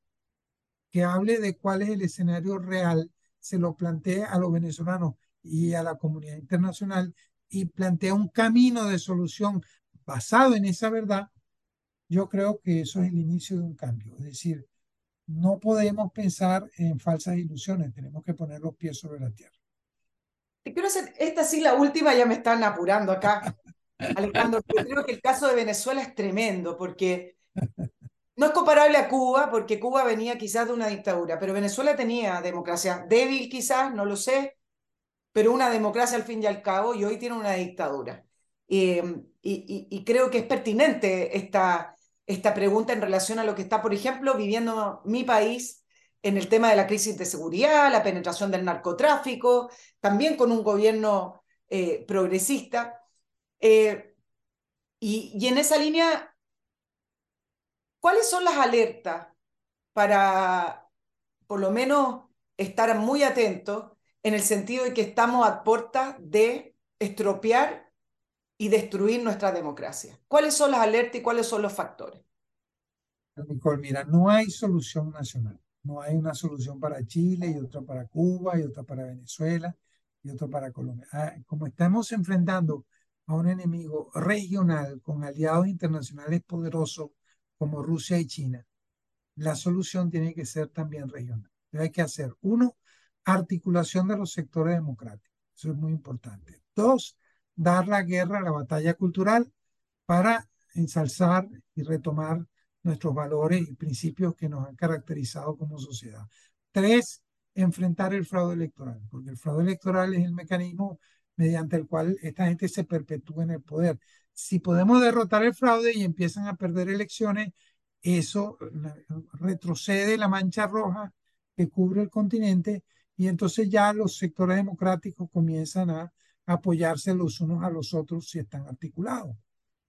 que hable de cuál es el escenario real, se lo plantee a los venezolanos y a la comunidad internacional y plantea un camino de solución basado en esa verdad, yo creo que eso es el inicio de un cambio. Es decir, no podemos pensar en falsas ilusiones, tenemos que poner los pies sobre la tierra. Te quiero hacer, esta sí, la última, ya me están apurando acá. Alejandro, yo creo que el caso de Venezuela es tremendo porque no es comparable a Cuba, porque Cuba venía quizás de una dictadura, pero Venezuela tenía democracia débil quizás, no lo sé, pero una democracia al fin y al cabo, y hoy tiene una dictadura. y, creo que es pertinente esta, esta pregunta en relación a lo que está, por ejemplo, viviendo mi país en el tema de la crisis de seguridad, la penetración del narcotráfico, también con un gobierno eh, progresista. Eh, y en esa línea, ¿cuáles son las alertas para, por lo menos, estar muy atentos en el sentido de que estamos a puerta de estropear y destruir nuestra democracia. ¿Cuáles son las alertas y cuáles son los factores? Nicole, mira, no hay solución nacional. No hay una solución para Chile y otra para Cuba y otra para Venezuela y otra para Colombia. Ah, como estamos enfrentando a un enemigo regional con aliados internacionales poderosos como Rusia y China, la solución tiene que ser también regional. Hay que hacer, uno, articulación de los sectores democráticos. Eso es muy importante. Dos, dar la guerra, la batalla cultural para ensalzar y retomar nuestros valores y principios que nos han caracterizado como sociedad. Tres, enfrentar el fraude electoral, porque el fraude electoral es el mecanismo mediante el cual esta gente se perpetúa en el poder. Si podemos derrotar el fraude y empiezan a perder elecciones, eso retrocede la mancha roja que cubre el continente y entonces ya los sectores democráticos comienzan a apoyarse los unos a los otros si están articulados.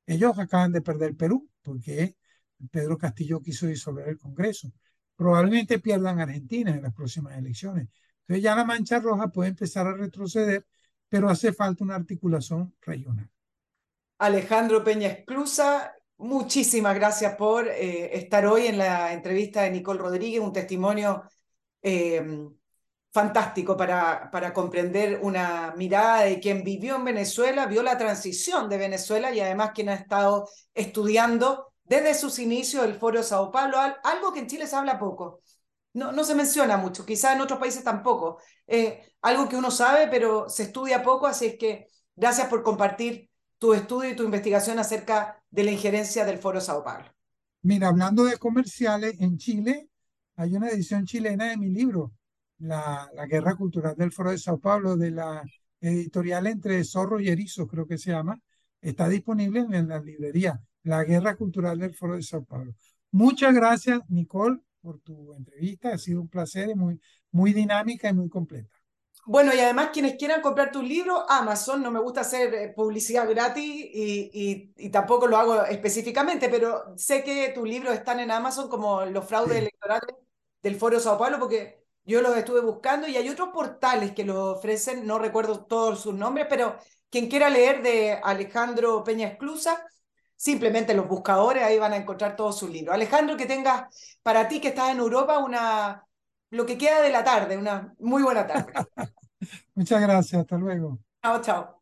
Ellos acaban de perder Perú porque Pedro Castillo quiso disolver el Congreso. Probablemente pierdan Argentina en las próximas elecciones. Entonces ya la mancha roja puede empezar a retroceder, pero hace falta una articulación regional. Alejandro Peña Esclusa, muchísimas gracias por eh, estar hoy en la entrevista de Nicole Rodríguez, un testimonio eh, fantástico para, para comprender una mirada de quien vivió en Venezuela, vio la transición de Venezuela y además quien ha estado estudiando desde sus inicios el Foro Sao Paulo, algo que en Chile se habla poco. No, no se menciona mucho, quizás en otros países tampoco. Eh, algo que uno sabe, pero se estudia poco, así es que gracias por compartir tu estudio y tu investigación acerca de la injerencia del Foro Sao Paulo. Mira, hablando de comerciales, en Chile hay una edición chilena de mi libro, la, la, Guerra Cultural del Foro de Sao Paulo, de la editorial entre Zorro y Erizo, creo que se llama, está disponible en la librería, la Guerra Cultural del Foro de Sao Paulo. Muchas gracias, Nicole, por tu entrevista. Ha sido un placer, muy, muy dinámica y muy completa. Bueno, y además quienes quieran comprar tus libros, Amazon, no me gusta hacer eh, publicidad gratis y, y, y, tampoco lo hago específicamente, pero sé que tus libros están en Amazon como los fraudes sí. electorales del Foro Sao Paulo, porque yo los estuve buscando y hay otros portales que lo ofrecen, no recuerdo todos sus nombres, pero quien quiera leer de Alejandro Peña Esclusa, simplemente los buscadores, ahí van a encontrar todos sus libros. Alejandro, que tengas para ti que estás en Europa una lo que queda de la tarde, una muy buena tarde. [LAUGHS] Muchas gracias, hasta luego. Chao, chao.